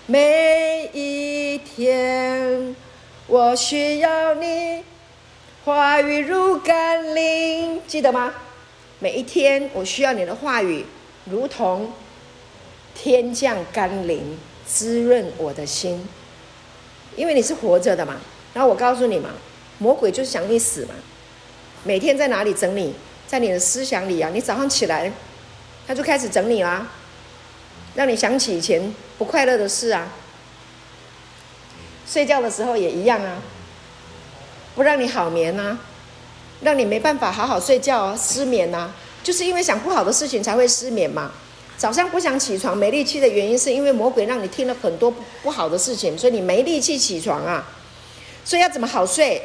每一天，我需要你，话语如甘霖，记得吗？每一天，我需要你的话语，如同天降甘霖，滋润我的心。因为你是活着的嘛，然后我告诉你嘛，魔鬼就是想你死嘛。每天在哪里整理？在你的思想里啊！你早上起来，他就开始整理啦，让你想起以前不快乐的事啊。睡觉的时候也一样啊，不让你好眠啊，让你没办法好好睡觉啊，失眠啊，就是因为想不好的事情才会失眠嘛。早上不想起床、没力气的原因，是因为魔鬼让你听了很多不好的事情，所以你没力气起床啊。所以要怎么好睡？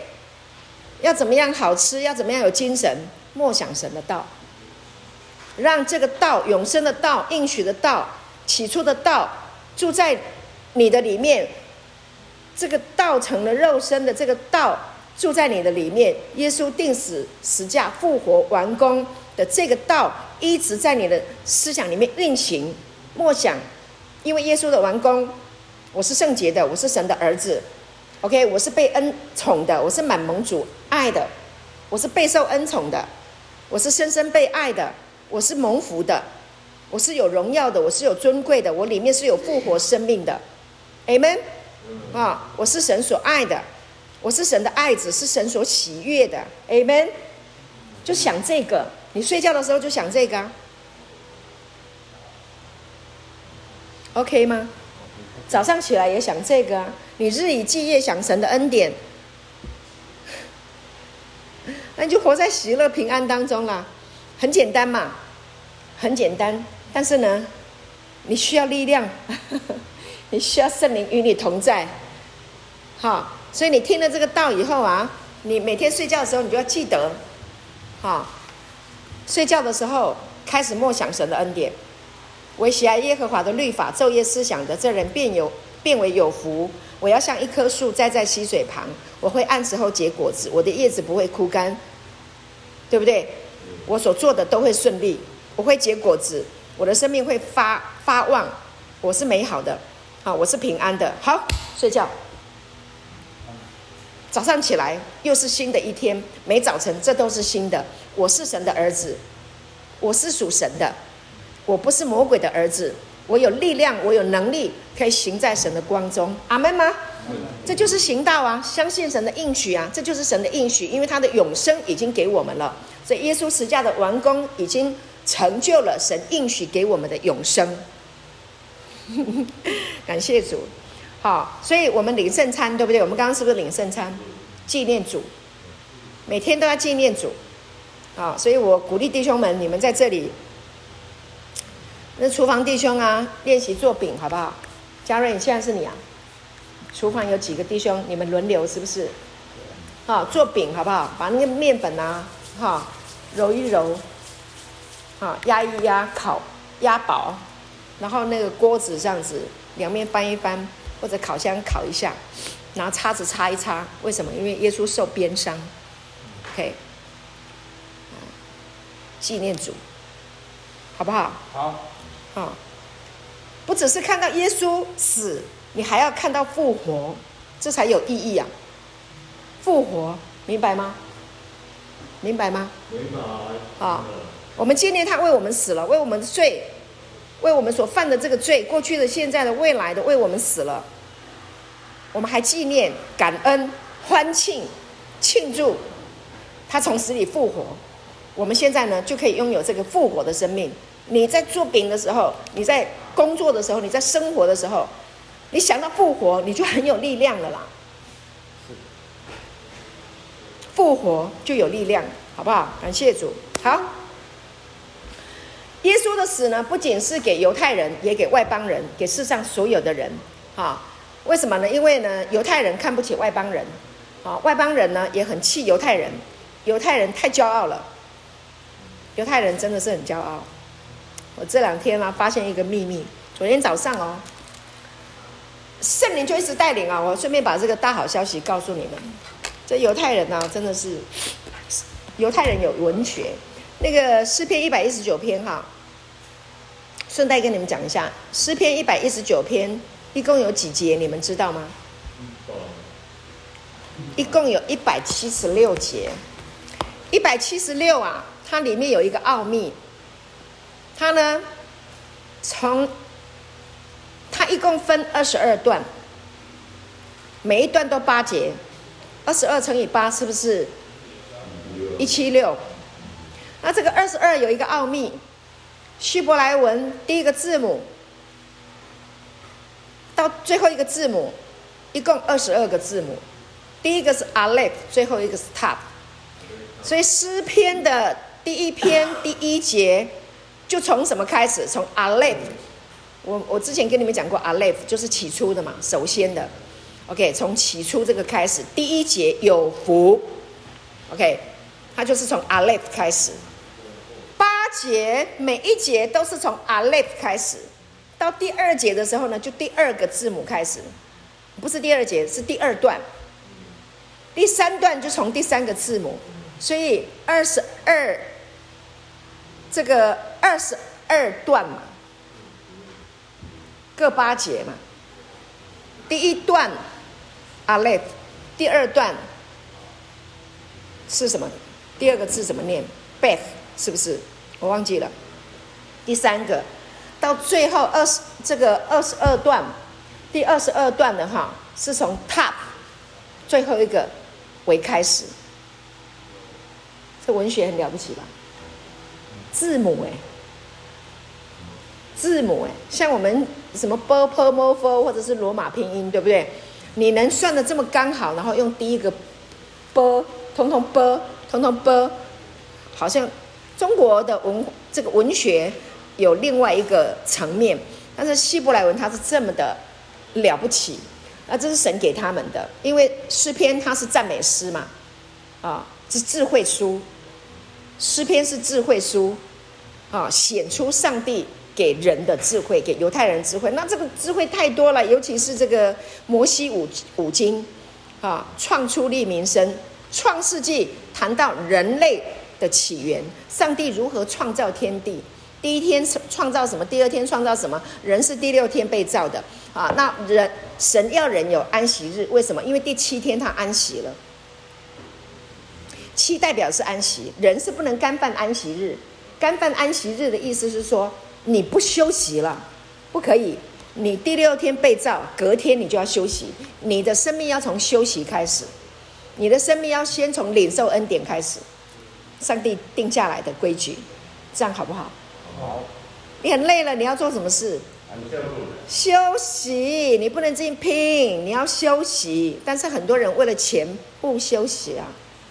要怎么样好吃？要怎么样有精神？莫想神的道，让这个道永生的道、应许的道、起初的道住在你的里面。这个道成了肉身的这个道住在你的里面。耶稣钉死、十架、复活、完工的这个道一直在你的思想里面运行。默想，因为耶稣的完工，我是圣洁的，我是神的儿子。OK，我是被恩宠的，我是满蒙主爱的，我是备受恩宠的，我是深深被爱的，我是蒙福的，我是有荣耀的，我是有尊贵的，我里面是有复活生命的，Amen，啊，我是神所爱的，我是神的爱子，是神所喜悦的，Amen，就想这个，你睡觉的时候就想这个啊，OK 吗？早上起来也想这个啊。你日以继夜想神的恩典，那你就活在喜乐平安当中啦，很简单嘛，很简单。但是呢，你需要力量，你需要圣灵与你同在。好，所以你听了这个道以后啊，你每天睡觉的时候，你就要记得，好，睡觉的时候开始默想神的恩典，我喜爱耶和华的律法，昼夜思想的这人便有变为有福。我要像一棵树栽在溪水旁，我会按时候结果子，我的叶子不会枯干，对不对？我所做的都会顺利，我会结果子，我的生命会发发旺，我是美好的，好，我是平安的。好，睡觉。早上起来又是新的一天，每早晨这都是新的。我是神的儿子，我是属神的，我不是魔鬼的儿子。我有力量，我有能力，可以行在神的光中。阿门吗？这就是行道啊！相信神的应许啊！这就是神的应许，因为他的永生已经给我们了。所以耶稣十架的完工已经成就了神应许给我们的永生。感谢主！好，所以我们领圣餐，对不对？我们刚刚是不是领圣餐？纪念主，每天都要纪念主。好，所以我鼓励弟兄们，你们在这里。那厨房弟兄啊，练习做饼好不好？嘉瑞，你现在是你啊？厨房有几个弟兄，你们轮流是不是？好，做饼好不好？把那个面粉啊，哈，揉一揉，啊，压一压，烤压薄，然后那个锅子这样子，两面翻一翻，或者烤箱烤一下，拿叉子擦一擦。为什么？因为耶稣受鞭伤。OK，纪念主，好不好？好。啊，不只是看到耶稣死，你还要看到复活，这才有意义啊！复活，明白吗？明白吗？明白。啊，我们纪念他为我们死了，为我们的罪，为我们所犯的这个罪，过去的、现在的、未来的，为我们死了。我们还纪念、感恩、欢庆、庆祝，他从死里复活，我们现在呢就可以拥有这个复活的生命。你在做饼的时候，你在工作的时候，你在生活的时候，你想到复活，你就很有力量了啦。复活就有力量，好不好？感谢主。好，耶稣的死呢，不仅是给犹太人，也给外邦人，给世上所有的人。啊，为什么呢？因为呢，犹太人看不起外邦人，啊，外邦人呢也很气犹太人，犹太人太骄傲了。犹太人真的是很骄傲。我这两天啊，发现一个秘密。昨天早上哦，圣灵就一直带领啊，我顺便把这个大好消息告诉你们。这犹太人呢，真的是犹太人有文学。那个诗篇一百一十九篇哈，顺带跟你们讲一下，诗篇一百一十九篇一共有几节？你们知道吗？一共有一百七十六节。一百七十六啊，它里面有一个奥秘。它呢，从它一共分二十二段，每一段都八节，二十二乘以八是不是一七六？那这个二十二有一个奥秘，希伯来文第一个字母到最后一个字母，一共二十二个字母，第一个是 Aleph，最后一个是 Tav，所以诗篇的第一篇第一节。就从什么开始？从 Aleph，我我之前跟你们讲过，Aleph 就是起初的嘛，首先的。OK，从起初这个开始，第一节有福。OK，它就是从 Aleph 开始。八节每一节都是从 Aleph 开始，到第二节的时候呢，就第二个字母开始，不是第二节，是第二段。第三段就从第三个字母，所以二十二。这个二十二段嘛，各八节嘛。第一段，Aleph，第二段是什么？第二个字怎么念？Beth，是不是？我忘记了。第三个，到最后二十这个二十二段，第二十二段的哈，是从 Top 最后一个为开始。这文学很了不起吧？字母哎，字母哎，像我们什么 b p m f 或者是罗马拼音，对不对？你能算的这么刚好，然后用第一个 b，通通 b，通通 b，好像中国的文这个文学有另外一个层面，但是希伯来文它是这么的了不起，那这是神给他们的，因为诗篇它是赞美诗嘛，啊，是智慧书。诗篇是智慧书，啊，显出上帝给人的智慧，给犹太人智慧。那这个智慧太多了，尤其是这个摩西五五经，啊，创出利民生，创世纪谈到人类的起源，上帝如何创造天地，第一天创造什么，第二天创造什么，人是第六天被造的，啊，那人神要人有安息日，为什么？因为第七天他安息了。七代表是安息，人是不能干犯安息日。干犯安息日的意思是说，你不休息了，不可以。你第六天被造，隔天你就要休息。你的生命要从休息开始，你的生命要先从领受恩典开始。上帝定下来的规矩，这样好不好？好。你很累了，你要做什么事？休息。你不能这样拼，你要休息。但是很多人为了钱不休息啊。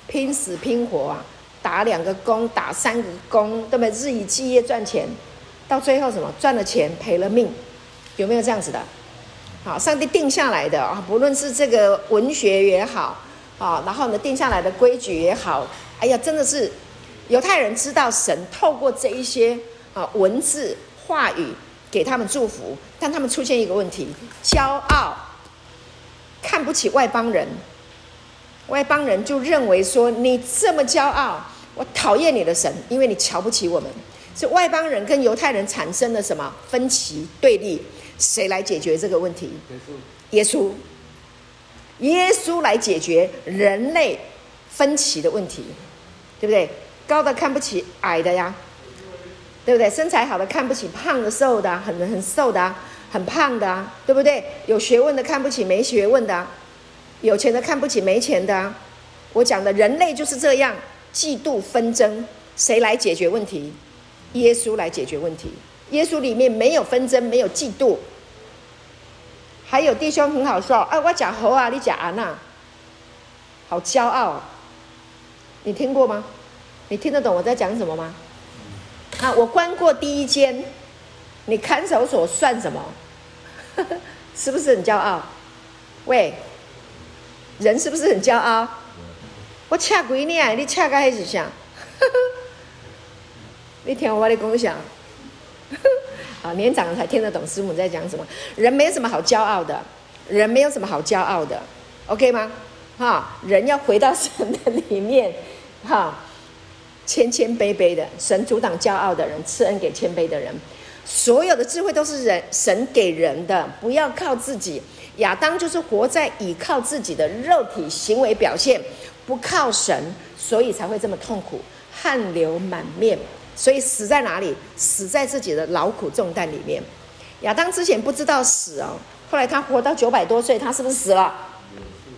拼死拼活啊，打两个工，打三个工，对不对？日以继夜赚钱，到最后什么？赚了钱赔了命，有没有这样子的？好，上帝定下来的啊，不论是这个文学也好，啊，然后呢定下来的规矩也好，哎呀，真的是犹太人知道神透过这一些啊文字话语给他们祝福，但他们出现一个问题：骄傲，看不起外邦人。外邦人就认为说，你这么骄傲，我讨厌你的神，因为你瞧不起我们。所以外邦人跟犹太人产生了什么分歧对立？谁来解决这个问题？耶稣，耶稣耶稣来解决人类分歧的问题，对不对？高的看不起矮的呀，对不对？身材好的看不起胖的、瘦的，很很瘦的，很胖的，对不对？有学问的看不起没学问的。有钱的看不起没钱的，我讲的人类就是这样，嫉妒纷争，谁来解决问题？耶稣来解决问题。耶稣里面没有纷争，没有嫉妒。还有弟兄很好笑，哎，我讲猴啊，你讲安娜，好骄傲。你听过吗？你听得懂我在讲什么吗？啊，我关过第一间，你看守所算什么？是不是很骄傲？喂，人是不是很骄傲？我恰几年，你恰个还是啥？你听我的共享。啊，年长才听得懂师母在讲什么。人没有什么好骄傲的，人没有什么好骄傲的，OK 吗？哈，人要回到神的里面，哈，谦谦卑卑的，神阻挡骄傲的人，赐恩给谦卑的人。所有的智慧都是人神给人的，不要靠自己。亚当就是活在倚靠自己的肉体行为表现，不靠神，所以才会这么痛苦，汗流满面。所以死在哪里？死在自己的劳苦重担里面。亚当之前不知道死哦，后来他活到九百多岁，他是不是死了？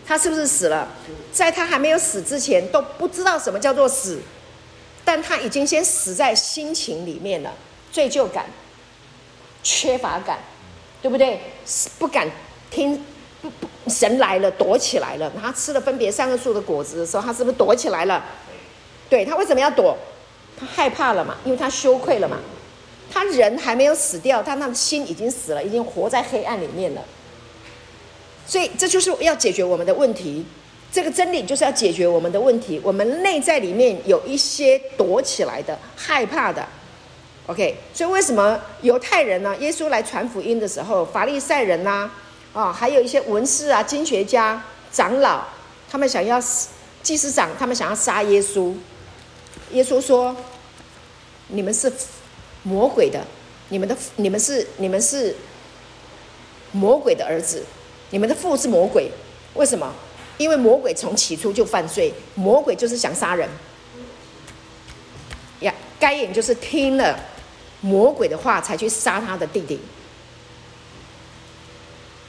他是不是死了？在他还没有死之前都不知道什么叫做死，但他已经先死在心情里面了，罪疚感、缺乏感，对不对？不敢听，不不，神来了，躲起来了。他吃了分别善恶树的果子的时候，他是不是躲起来了？对，他为什么要躲？他害怕了嘛？因为他羞愧了嘛？他人还没有死掉，他那心已经死了，已经活在黑暗里面了。所以这就是要解决我们的问题。这个真理就是要解决我们的问题。我们内在里面有一些躲起来的、害怕的。OK，所以为什么犹太人呢？耶稣来传福音的时候，法利赛人呐，啊、哦，还有一些文士啊、经学家、长老，他们想要祭司长，他们想要杀耶稣。耶稣说。你们是魔鬼的，你们的你们是你们是魔鬼的儿子，你们的父是魔鬼。为什么？因为魔鬼从起初就犯罪，魔鬼就是想杀人。呀，该隐就是听了魔鬼的话才去杀他的弟弟，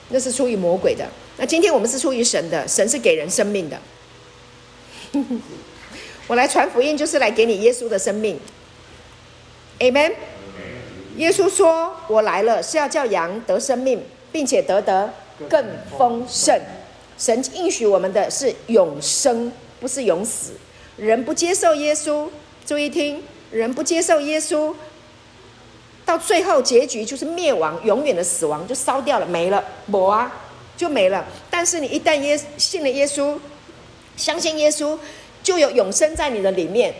那是出于魔鬼的。那今天我们是出于神的，神是给人生命的。我来传福音，就是来给你耶稣的生命。Amen。耶稣说：“我来了是要叫羊得生命，并且得得更丰盛。神应许我们的是永生，不是永死。人不接受耶稣，注意听，人不接受耶稣，到最后结局就是灭亡，永远的死亡就烧掉了，没了，没啊，就没了。但是你一旦耶信了耶稣，相信耶稣，就有永生在你的里面。”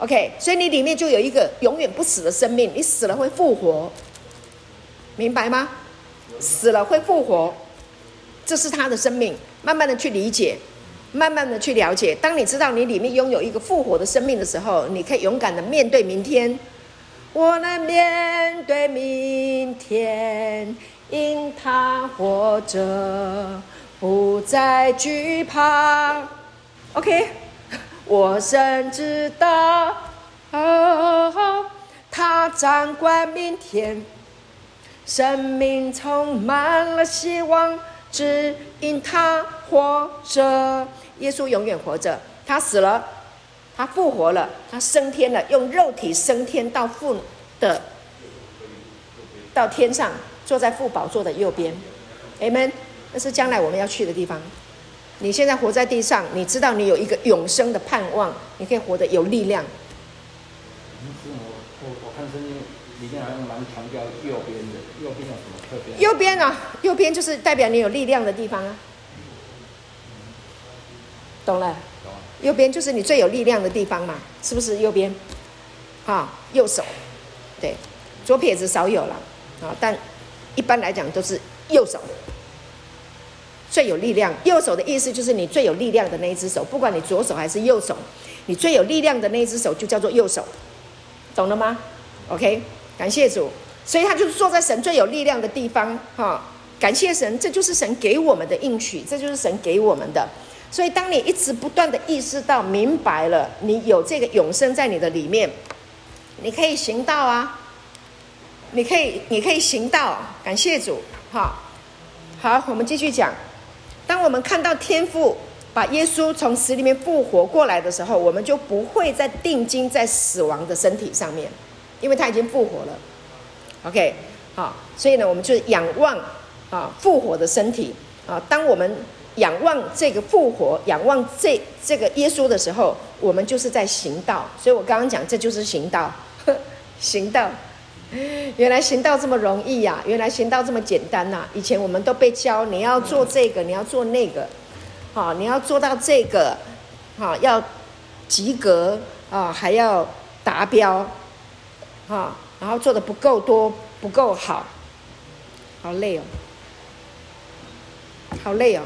OK，所以你里面就有一个永远不死的生命，你死了会复活，明白吗？死了会复活，这是他的生命。慢慢的去理解，慢慢的去了解。当你知道你里面拥有一个复活的生命的时候，你可以勇敢的面对明天。我能面对明天，因他活着，不再惧怕。OK。我深知道，哦，他掌管明天，生命充满了希望，只因他活着。耶稣永远活着，他死了，他复活了，他升天了，用肉体升天到父的，到天上，坐在父宝座的右边。Amen。那是将来我们要去的地方。你现在活在地上，你知道你有一个永生的盼望，你可以活得有力量。我我看圣经里面好像蛮强调右边的，右边有什么特别？右边啊，右边就是代表你有力量的地方啊。懂了？懂。右边就是你最有力量的地方嘛，是不是右边？哈，右手，对，左撇子少有了啊，但一般来讲都是右手。最有力量，右手的意思就是你最有力量的那一只手，不管你左手还是右手，你最有力量的那一只手就叫做右手，懂了吗？OK，感谢主，所以他就是坐在神最有力量的地方，哈，感谢神，这就是神给我们的应许，这就是神给我们的。所以当你一直不断的意识到、明白了，你有这个永生在你的里面，你可以行道啊，你可以，你可以行道，感谢主，哈，好，我们继续讲。当我们看到天父把耶稣从死里面复活过来的时候，我们就不会再定睛在死亡的身体上面，因为他已经复活了。OK，好，所以呢，我们就仰望啊复活的身体啊。当我们仰望这个复活，仰望这这个耶稣的时候，我们就是在行道。所以我刚刚讲，这就是行道，行道。原来行道这么容易呀、啊！原来行道这么简单呐、以前我们都被教，你要做这个，你要做那个，好，你要做到这个，好，要及格啊，还要达标，啊，然后做的不够多，不够好，好累哦，好累哦，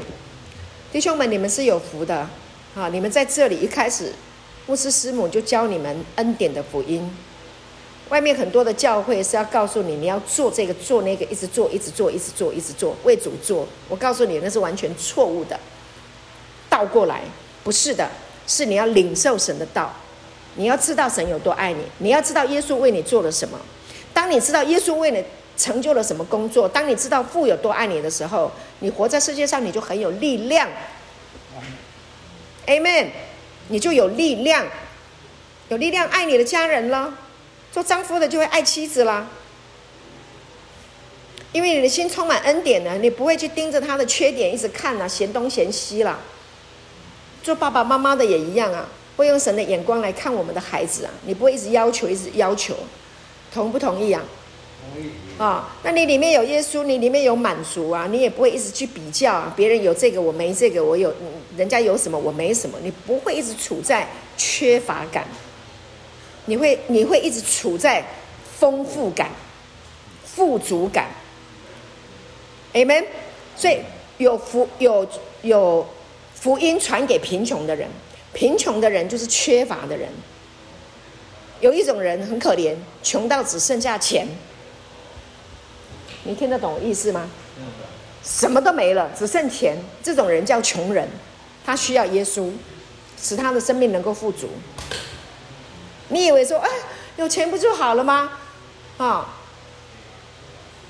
弟兄们，你们是有福的啊！你们在这里一开始，牧师师母就教你们恩典的福音。外面很多的教会是要告诉你，你要做这个做那个，一直做，一直做，一直做，一直做，为主做。我告诉你，那是完全错误的。倒过来，不是的，是你要领受神的道，你要知道神有多爱你，你要知道耶稣为你做了什么。当你知道耶稣为你成就了什么工作，当你知道父有多爱你的时候，你活在世界上你就很有力量。Amen，你就有力量，有力量爱你的家人了。做丈夫的就会爱妻子啦，因为你的心充满恩典呢，你不会去盯着他的缺点一直看啊，嫌东嫌西啦。做爸爸妈妈的也一样啊，会用神的眼光来看我们的孩子啊，你不会一直要求，一直要求，同不同意啊？同意啊，那你里面有耶稣，你里面有满足啊，你也不会一直去比较啊，别人有这个我没这个，我有人家有什么我没什么，你不会一直处在缺乏感。你会你会一直处在丰富感、富足感，Amen。所以有福有有福音传给贫穷的人，贫穷的人就是缺乏的人。有一种人很可怜，穷到只剩下钱。你听得懂我意思吗？什么都没了，只剩钱。这种人叫穷人，他需要耶稣，使他的生命能够富足。你以为说，哎，有钱不就好了吗？啊，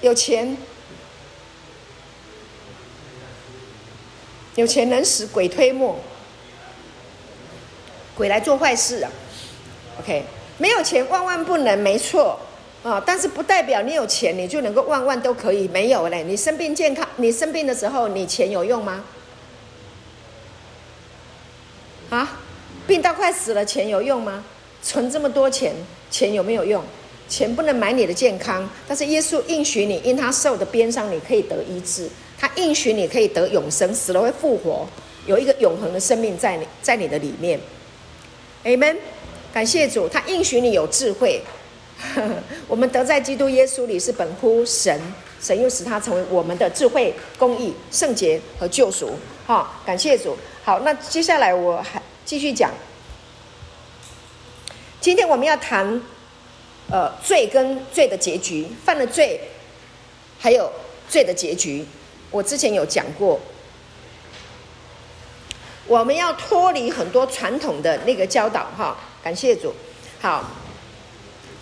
有钱，有钱能使鬼推磨，鬼来做坏事啊。OK，没有钱万万不能，没错啊。但是不代表你有钱，你就能够万万都可以。没有嘞，你生病健康，你生病的时候，你钱有用吗？啊，病到快死了，钱有用吗？存这么多钱，钱有没有用？钱不能买你的健康，但是耶稣应许你，因他受的鞭伤，你可以得医治。他应许你可以得永生，死了会复活，有一个永恒的生命在你，在你的里面。Amen。感谢主，他应许你有智慧。我们得在基督耶稣里是本乎神，神又使他成为我们的智慧、公义、圣洁和救赎。哈，感谢主。好，那接下来我还继续讲。今天我们要谈，呃，罪跟罪的结局，犯了罪，还有罪的结局。我之前有讲过，我们要脱离很多传统的那个教导，哈。感谢主，好，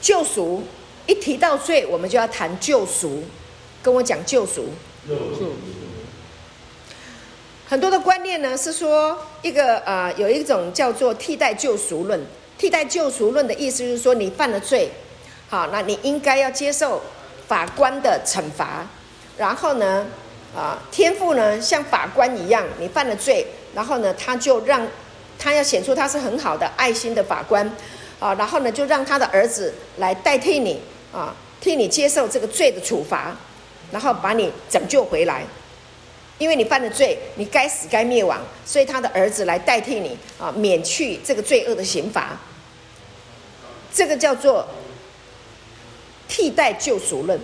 救赎一提到罪，我们就要谈救赎，跟我讲救赎。救赎。很多的观念呢是说，一个呃，有一种叫做替代救赎论。替代救赎论的意思就是说，你犯了罪，好，那你应该要接受法官的惩罚。然后呢，啊，天父呢像法官一样，你犯了罪，然后呢，他就让他要显出他是很好的爱心的法官，啊，然后呢，就让他的儿子来代替你，啊，替你接受这个罪的处罚，然后把你拯救回来。因为你犯了罪，你该死该灭亡，所以他的儿子来代替你，啊，免去这个罪恶的刑罚。这个叫做替代救赎论，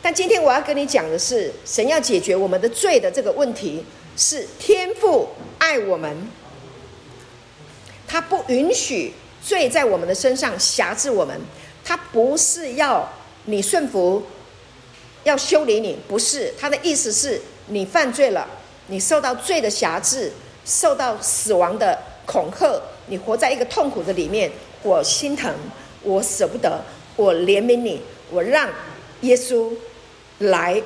但今天我要跟你讲的是，神要解决我们的罪的这个问题，是天父爱我们，他不允许罪在我们的身上辖制我们，他不是要你顺服，要修理你，不是，他的意思是你犯罪了，你受到罪的辖制，受到死亡的恐吓，你活在一个痛苦的里面。我心疼，我舍不得，我怜悯你，我让耶稣来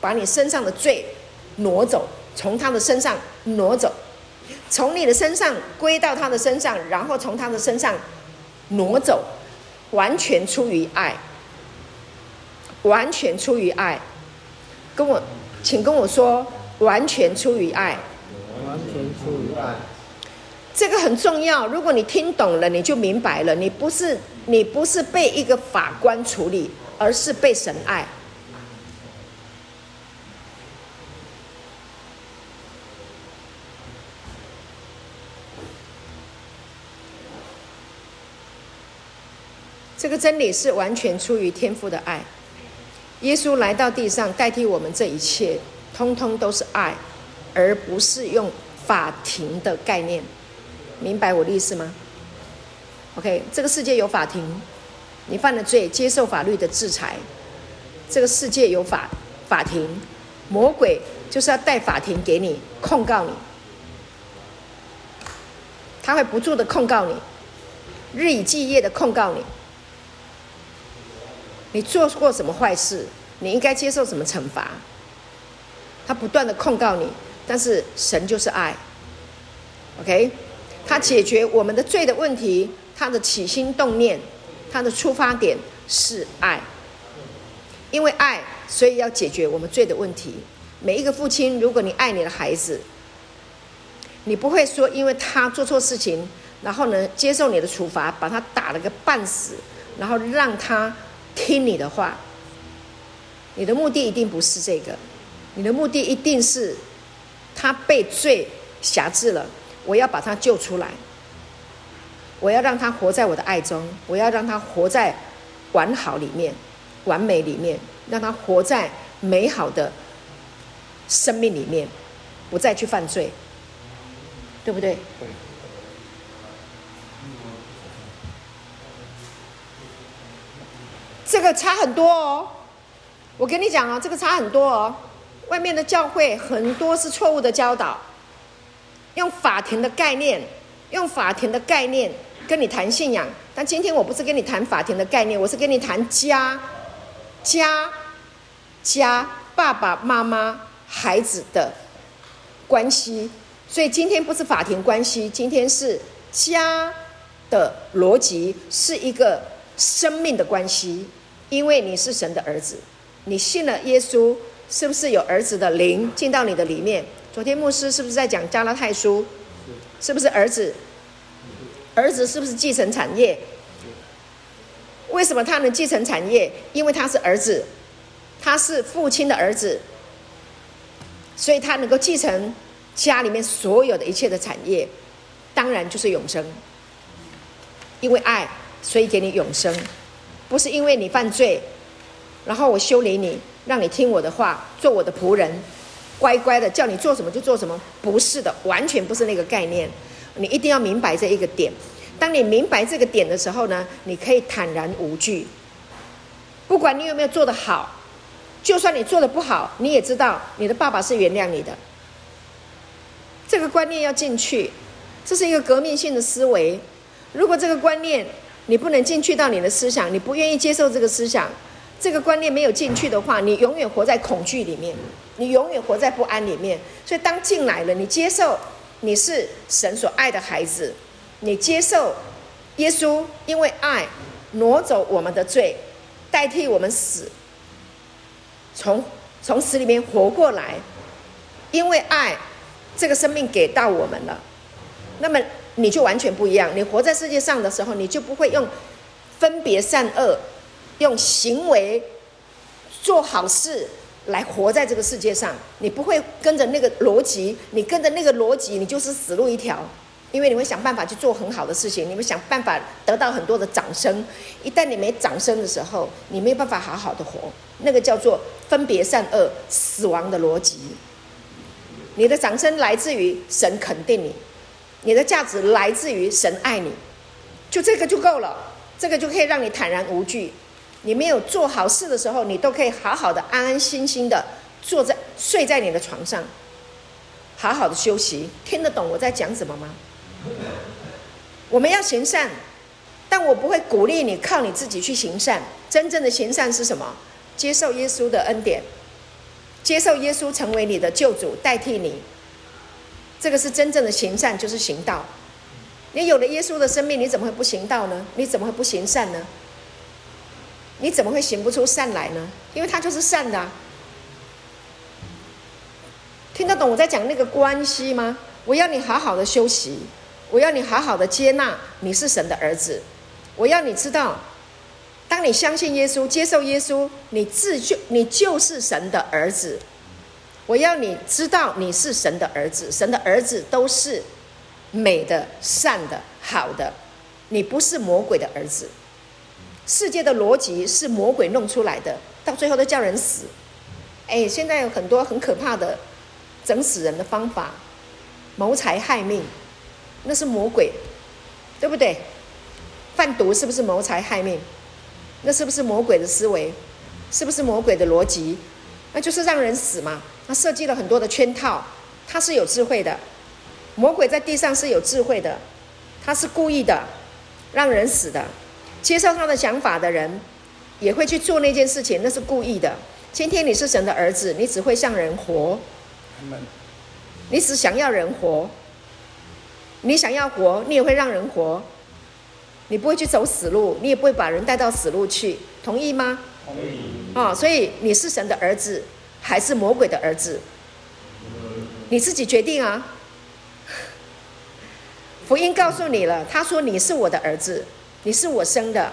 把你身上的罪挪走，从他的身上挪走。从你的身上归到他的身上，然后从他的身上挪走，完全出于爱，完全出于爱。跟我，请跟我说，完全出于爱，完全出于爱。这个很重要。如果你听懂了，你就明白了。你不是你不是被一个法官处理，而是被神爱。这个真理是完全出于天父的爱。耶稣来到地上，代替我们这一切，通通都是爱，而不是用法庭的概念。明白我的意思吗？OK，这个世界有法庭，你犯了罪，接受法律的制裁。这个世界有法法庭，魔鬼就是要带法庭给你控告你，他会不住的控告你，日以继夜的控告你。你做过什么坏事？你应该接受什么惩罚？他不断的控告你，但是神就是爱，OK。他解决我们的罪的问题，他的起心动念，他的出发点是爱，因为爱，所以要解决我们罪的问题。每一个父亲，如果你爱你的孩子，你不会说因为他做错事情，然后呢，接受你的处罚，把他打了个半死，然后让他听你的话。你的目的一定不是这个，你的目的一定是他被罪辖制了。我要把他救出来，我要让他活在我的爱中，我要让他活在完好里面、完美里面，让他活在美好的生命里面，不再去犯罪，对不对？这个差很多哦，我跟你讲哦，这个差很多哦，外面的教会很多是错误的教导。用法庭的概念，用法庭的概念跟你谈信仰，但今天我不是跟你谈法庭的概念，我是跟你谈家、家、家，爸爸妈妈、孩子的关系。所以今天不是法庭关系，今天是家的逻辑，是一个生命的关系。因为你是神的儿子，你信了耶稣，是不是有儿子的灵进到你的里面？昨天牧师是不是在讲加拉太书？是不是儿子？儿子是不是继承产业？为什么他能继承产业？因为他是儿子，他是父亲的儿子，所以他能够继承家里面所有的一切的产业，当然就是永生。因为爱，所以给你永生，不是因为你犯罪，然后我修理你，让你听我的话，做我的仆人。乖乖的叫你做什么就做什么，不是的，完全不是那个概念。你一定要明白这一个点。当你明白这个点的时候呢，你可以坦然无惧。不管你有没有做得好，就算你做得不好，你也知道你的爸爸是原谅你的。这个观念要进去，这是一个革命性的思维。如果这个观念你不能进去到你的思想，你不愿意接受这个思想。这个观念没有进去的话，你永远活在恐惧里面，你永远活在不安里面。所以当进来了，你接受你是神所爱的孩子，你接受耶稣，因为爱挪走我们的罪，代替我们死，从从死里面活过来，因为爱这个生命给到我们了，那么你就完全不一样。你活在世界上的时候，你就不会用分别善恶。用行为做好事来活在这个世界上，你不会跟着那个逻辑，你跟着那个逻辑，你就是死路一条。因为你会想办法去做很好的事情，你会想办法得到很多的掌声。一旦你没掌声的时候，你没有办法好好的活。那个叫做分别善恶、死亡的逻辑。你的掌声来自于神肯定你，你的价值来自于神爱你，就这个就够了，这个就可以让你坦然无惧。你没有做好事的时候，你都可以好好的、安安心心的坐在、睡在你的床上，好好的休息。听得懂我在讲什么吗？我们要行善，但我不会鼓励你靠你自己去行善。真正的行善是什么？接受耶稣的恩典，接受耶稣成为你的救主，代替你，这个是真正的行善，就是行道。你有了耶稣的生命，你怎么会不行道呢？你怎么会不行善呢？你怎么会行不出善来呢？因为他就是善的。听得懂我在讲那个关系吗？我要你好好的休息，我要你好好的接纳你是神的儿子，我要你知道，当你相信耶稣、接受耶稣，你自就你就是神的儿子。我要你知道你是神的儿子，神的儿子都是。美的、善的、好的，你不是魔鬼的儿子。世界的逻辑是魔鬼弄出来的，到最后都叫人死。哎，现在有很多很可怕的整死人的方法，谋财害命，那是魔鬼，对不对？贩毒是不是谋财害命？那是不是魔鬼的思维？是不是魔鬼的逻辑？那就是让人死嘛。他设计了很多的圈套，他是有智慧的。魔鬼在地上是有智慧的，他是故意的，让人死的。接受他的想法的人，也会去做那件事情，那是故意的。今天你是神的儿子，你只会向人活，你只想要人活，你想要活，你也会让人活，你不会去走死路，你也不会把人带到死路去，同意吗？同意。啊、哦，所以你是神的儿子，还是魔鬼的儿子？你自己决定啊。福音告诉你了，他说你是我的儿子，你是我生的。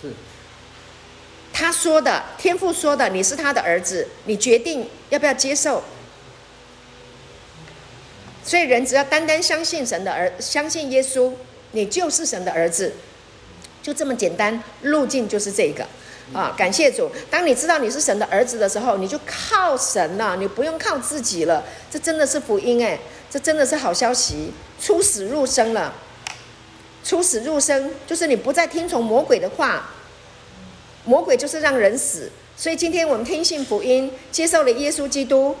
是。他说的，天父说的，你是他的儿子，你决定要不要接受。所以人只要单单相信神的儿，相信耶稣，你就是神的儿子，就这么简单，路径就是这个。啊，感谢主！当你知道你是神的儿子的时候，你就靠神了，你不用靠自己了。这真的是福音哎，这真的是好消息，出死入生了。出死入生就是你不再听从魔鬼的话，魔鬼就是让人死。所以今天我们听信福音，接受了耶稣基督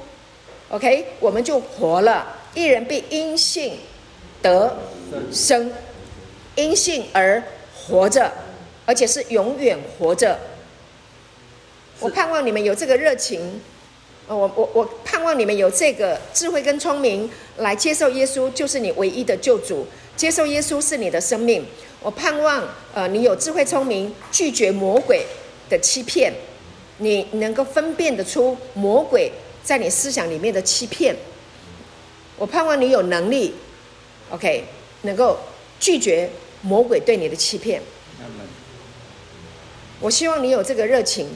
，OK，我们就活了。一人必因信得生，因信而活着，而且是永远活着。我盼望你们有这个热情，我我我盼望你们有这个智慧跟聪明来接受耶稣，就是你唯一的救主。接受耶稣是你的生命。我盼望呃你有智慧聪明，拒绝魔鬼的欺骗，你能够分辨得出魔鬼在你思想里面的欺骗。我盼望你有能力，OK，能够拒绝魔鬼对你的欺骗。我希望你有这个热情。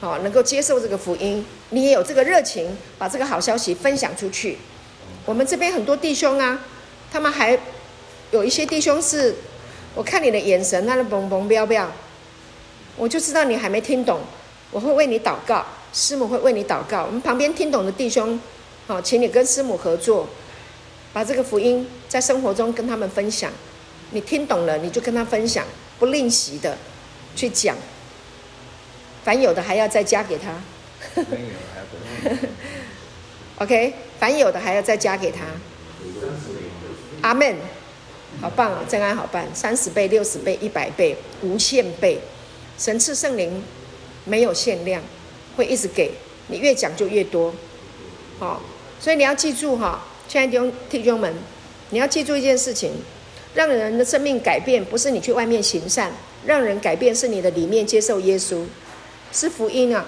好，能够接受这个福音，你也有这个热情，把这个好消息分享出去。我们这边很多弟兄啊，他们还有一些弟兄是，我看你的眼神，他的蹦蹦飙飙，我就知道你还没听懂。我会为你祷告，师母会为你祷告。我们旁边听懂的弟兄，好，请你跟师母合作，把这个福音在生活中跟他们分享。你听懂了，你就跟他分享，不吝惜的去讲。凡有的还要再加给他，OK，凡有的还要再加给他，阿门，好棒啊，真爱好办，三十倍、六十倍、一百倍、无限倍，神赐圣灵没有限量，会一直给你，越讲就越多，好，所以你要记住哈，亲爱的弟兄弟兄们，你要记住一件事情，让人的生命改变不是你去外面行善，让人改变是你的里面接受耶稣。是福音啊，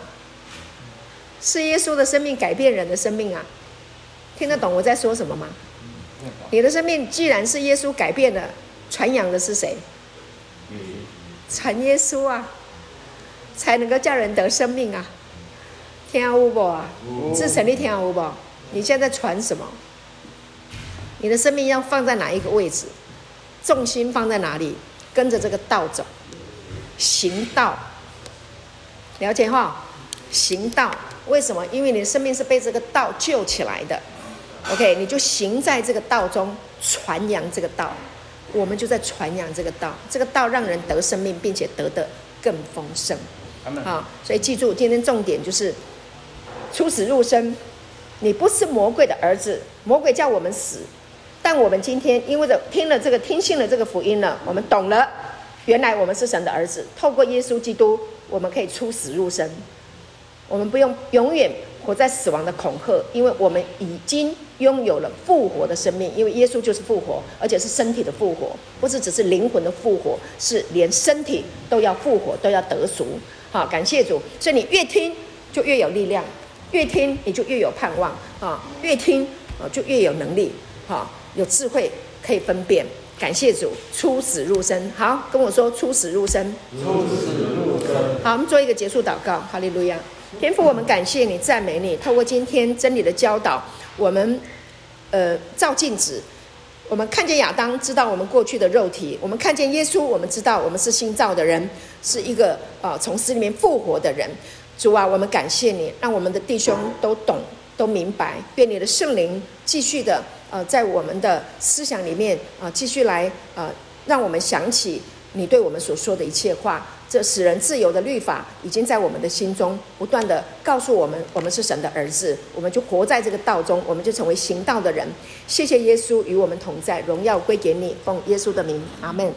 是耶稣的生命改变人的生命啊，听得懂我在说什么吗？你的生命既然是耶稣改变的，传扬的是谁？传耶稣啊，才能够叫人得生命啊。听有无啊？至诚你听有无？你现在传什么？你的生命要放在哪一个位置？重心放在哪里？跟着这个道走，行道。了解哈，行道为什么？因为你的生命是被这个道救起来的。OK，你就行在这个道中，传扬这个道。我们就在传扬这个道，这个道让人得生命，并且得的更丰盛。好，所以记住，今天重点就是出死入生。你不是魔鬼的儿子，魔鬼叫我们死，但我们今天因为的听了这个，听信了这个福音了，我们懂了，原来我们是神的儿子，透过耶稣基督。我们可以出死入生，我们不用永远活在死亡的恐吓，因为我们已经拥有了复活的生命，因为耶稣就是复活，而且是身体的复活，不是只是灵魂的复活，是连身体都要复活，都要得赎。好，感谢主。所以你越听就越有力量，越听你就越有盼望啊，越听啊就越有能力，哈，有智慧可以分辨。感谢主，出死入生。好，跟我说出死入生。出死入生。好，我们做一个结束祷告。哈利路亚。天父，我们感谢你，赞美你。透过今天真理的教导，我们呃照镜子，我们看见亚当，知道我们过去的肉体；我们看见耶稣，我们知道我们是新造的人，是一个啊从死里面复活的人。主啊，我们感谢你，让我们的弟兄都懂、都明白。愿你的圣灵继续的呃在我们的思想里面啊、呃、继续来呃让我们想起你对我们所说的一切话。这使人自由的律法已经在我们的心中不断的告诉我们，我们是神的儿子，我们就活在这个道中，我们就成为行道的人。谢谢耶稣与我们同在，荣耀归给你，奉耶稣的名，阿门。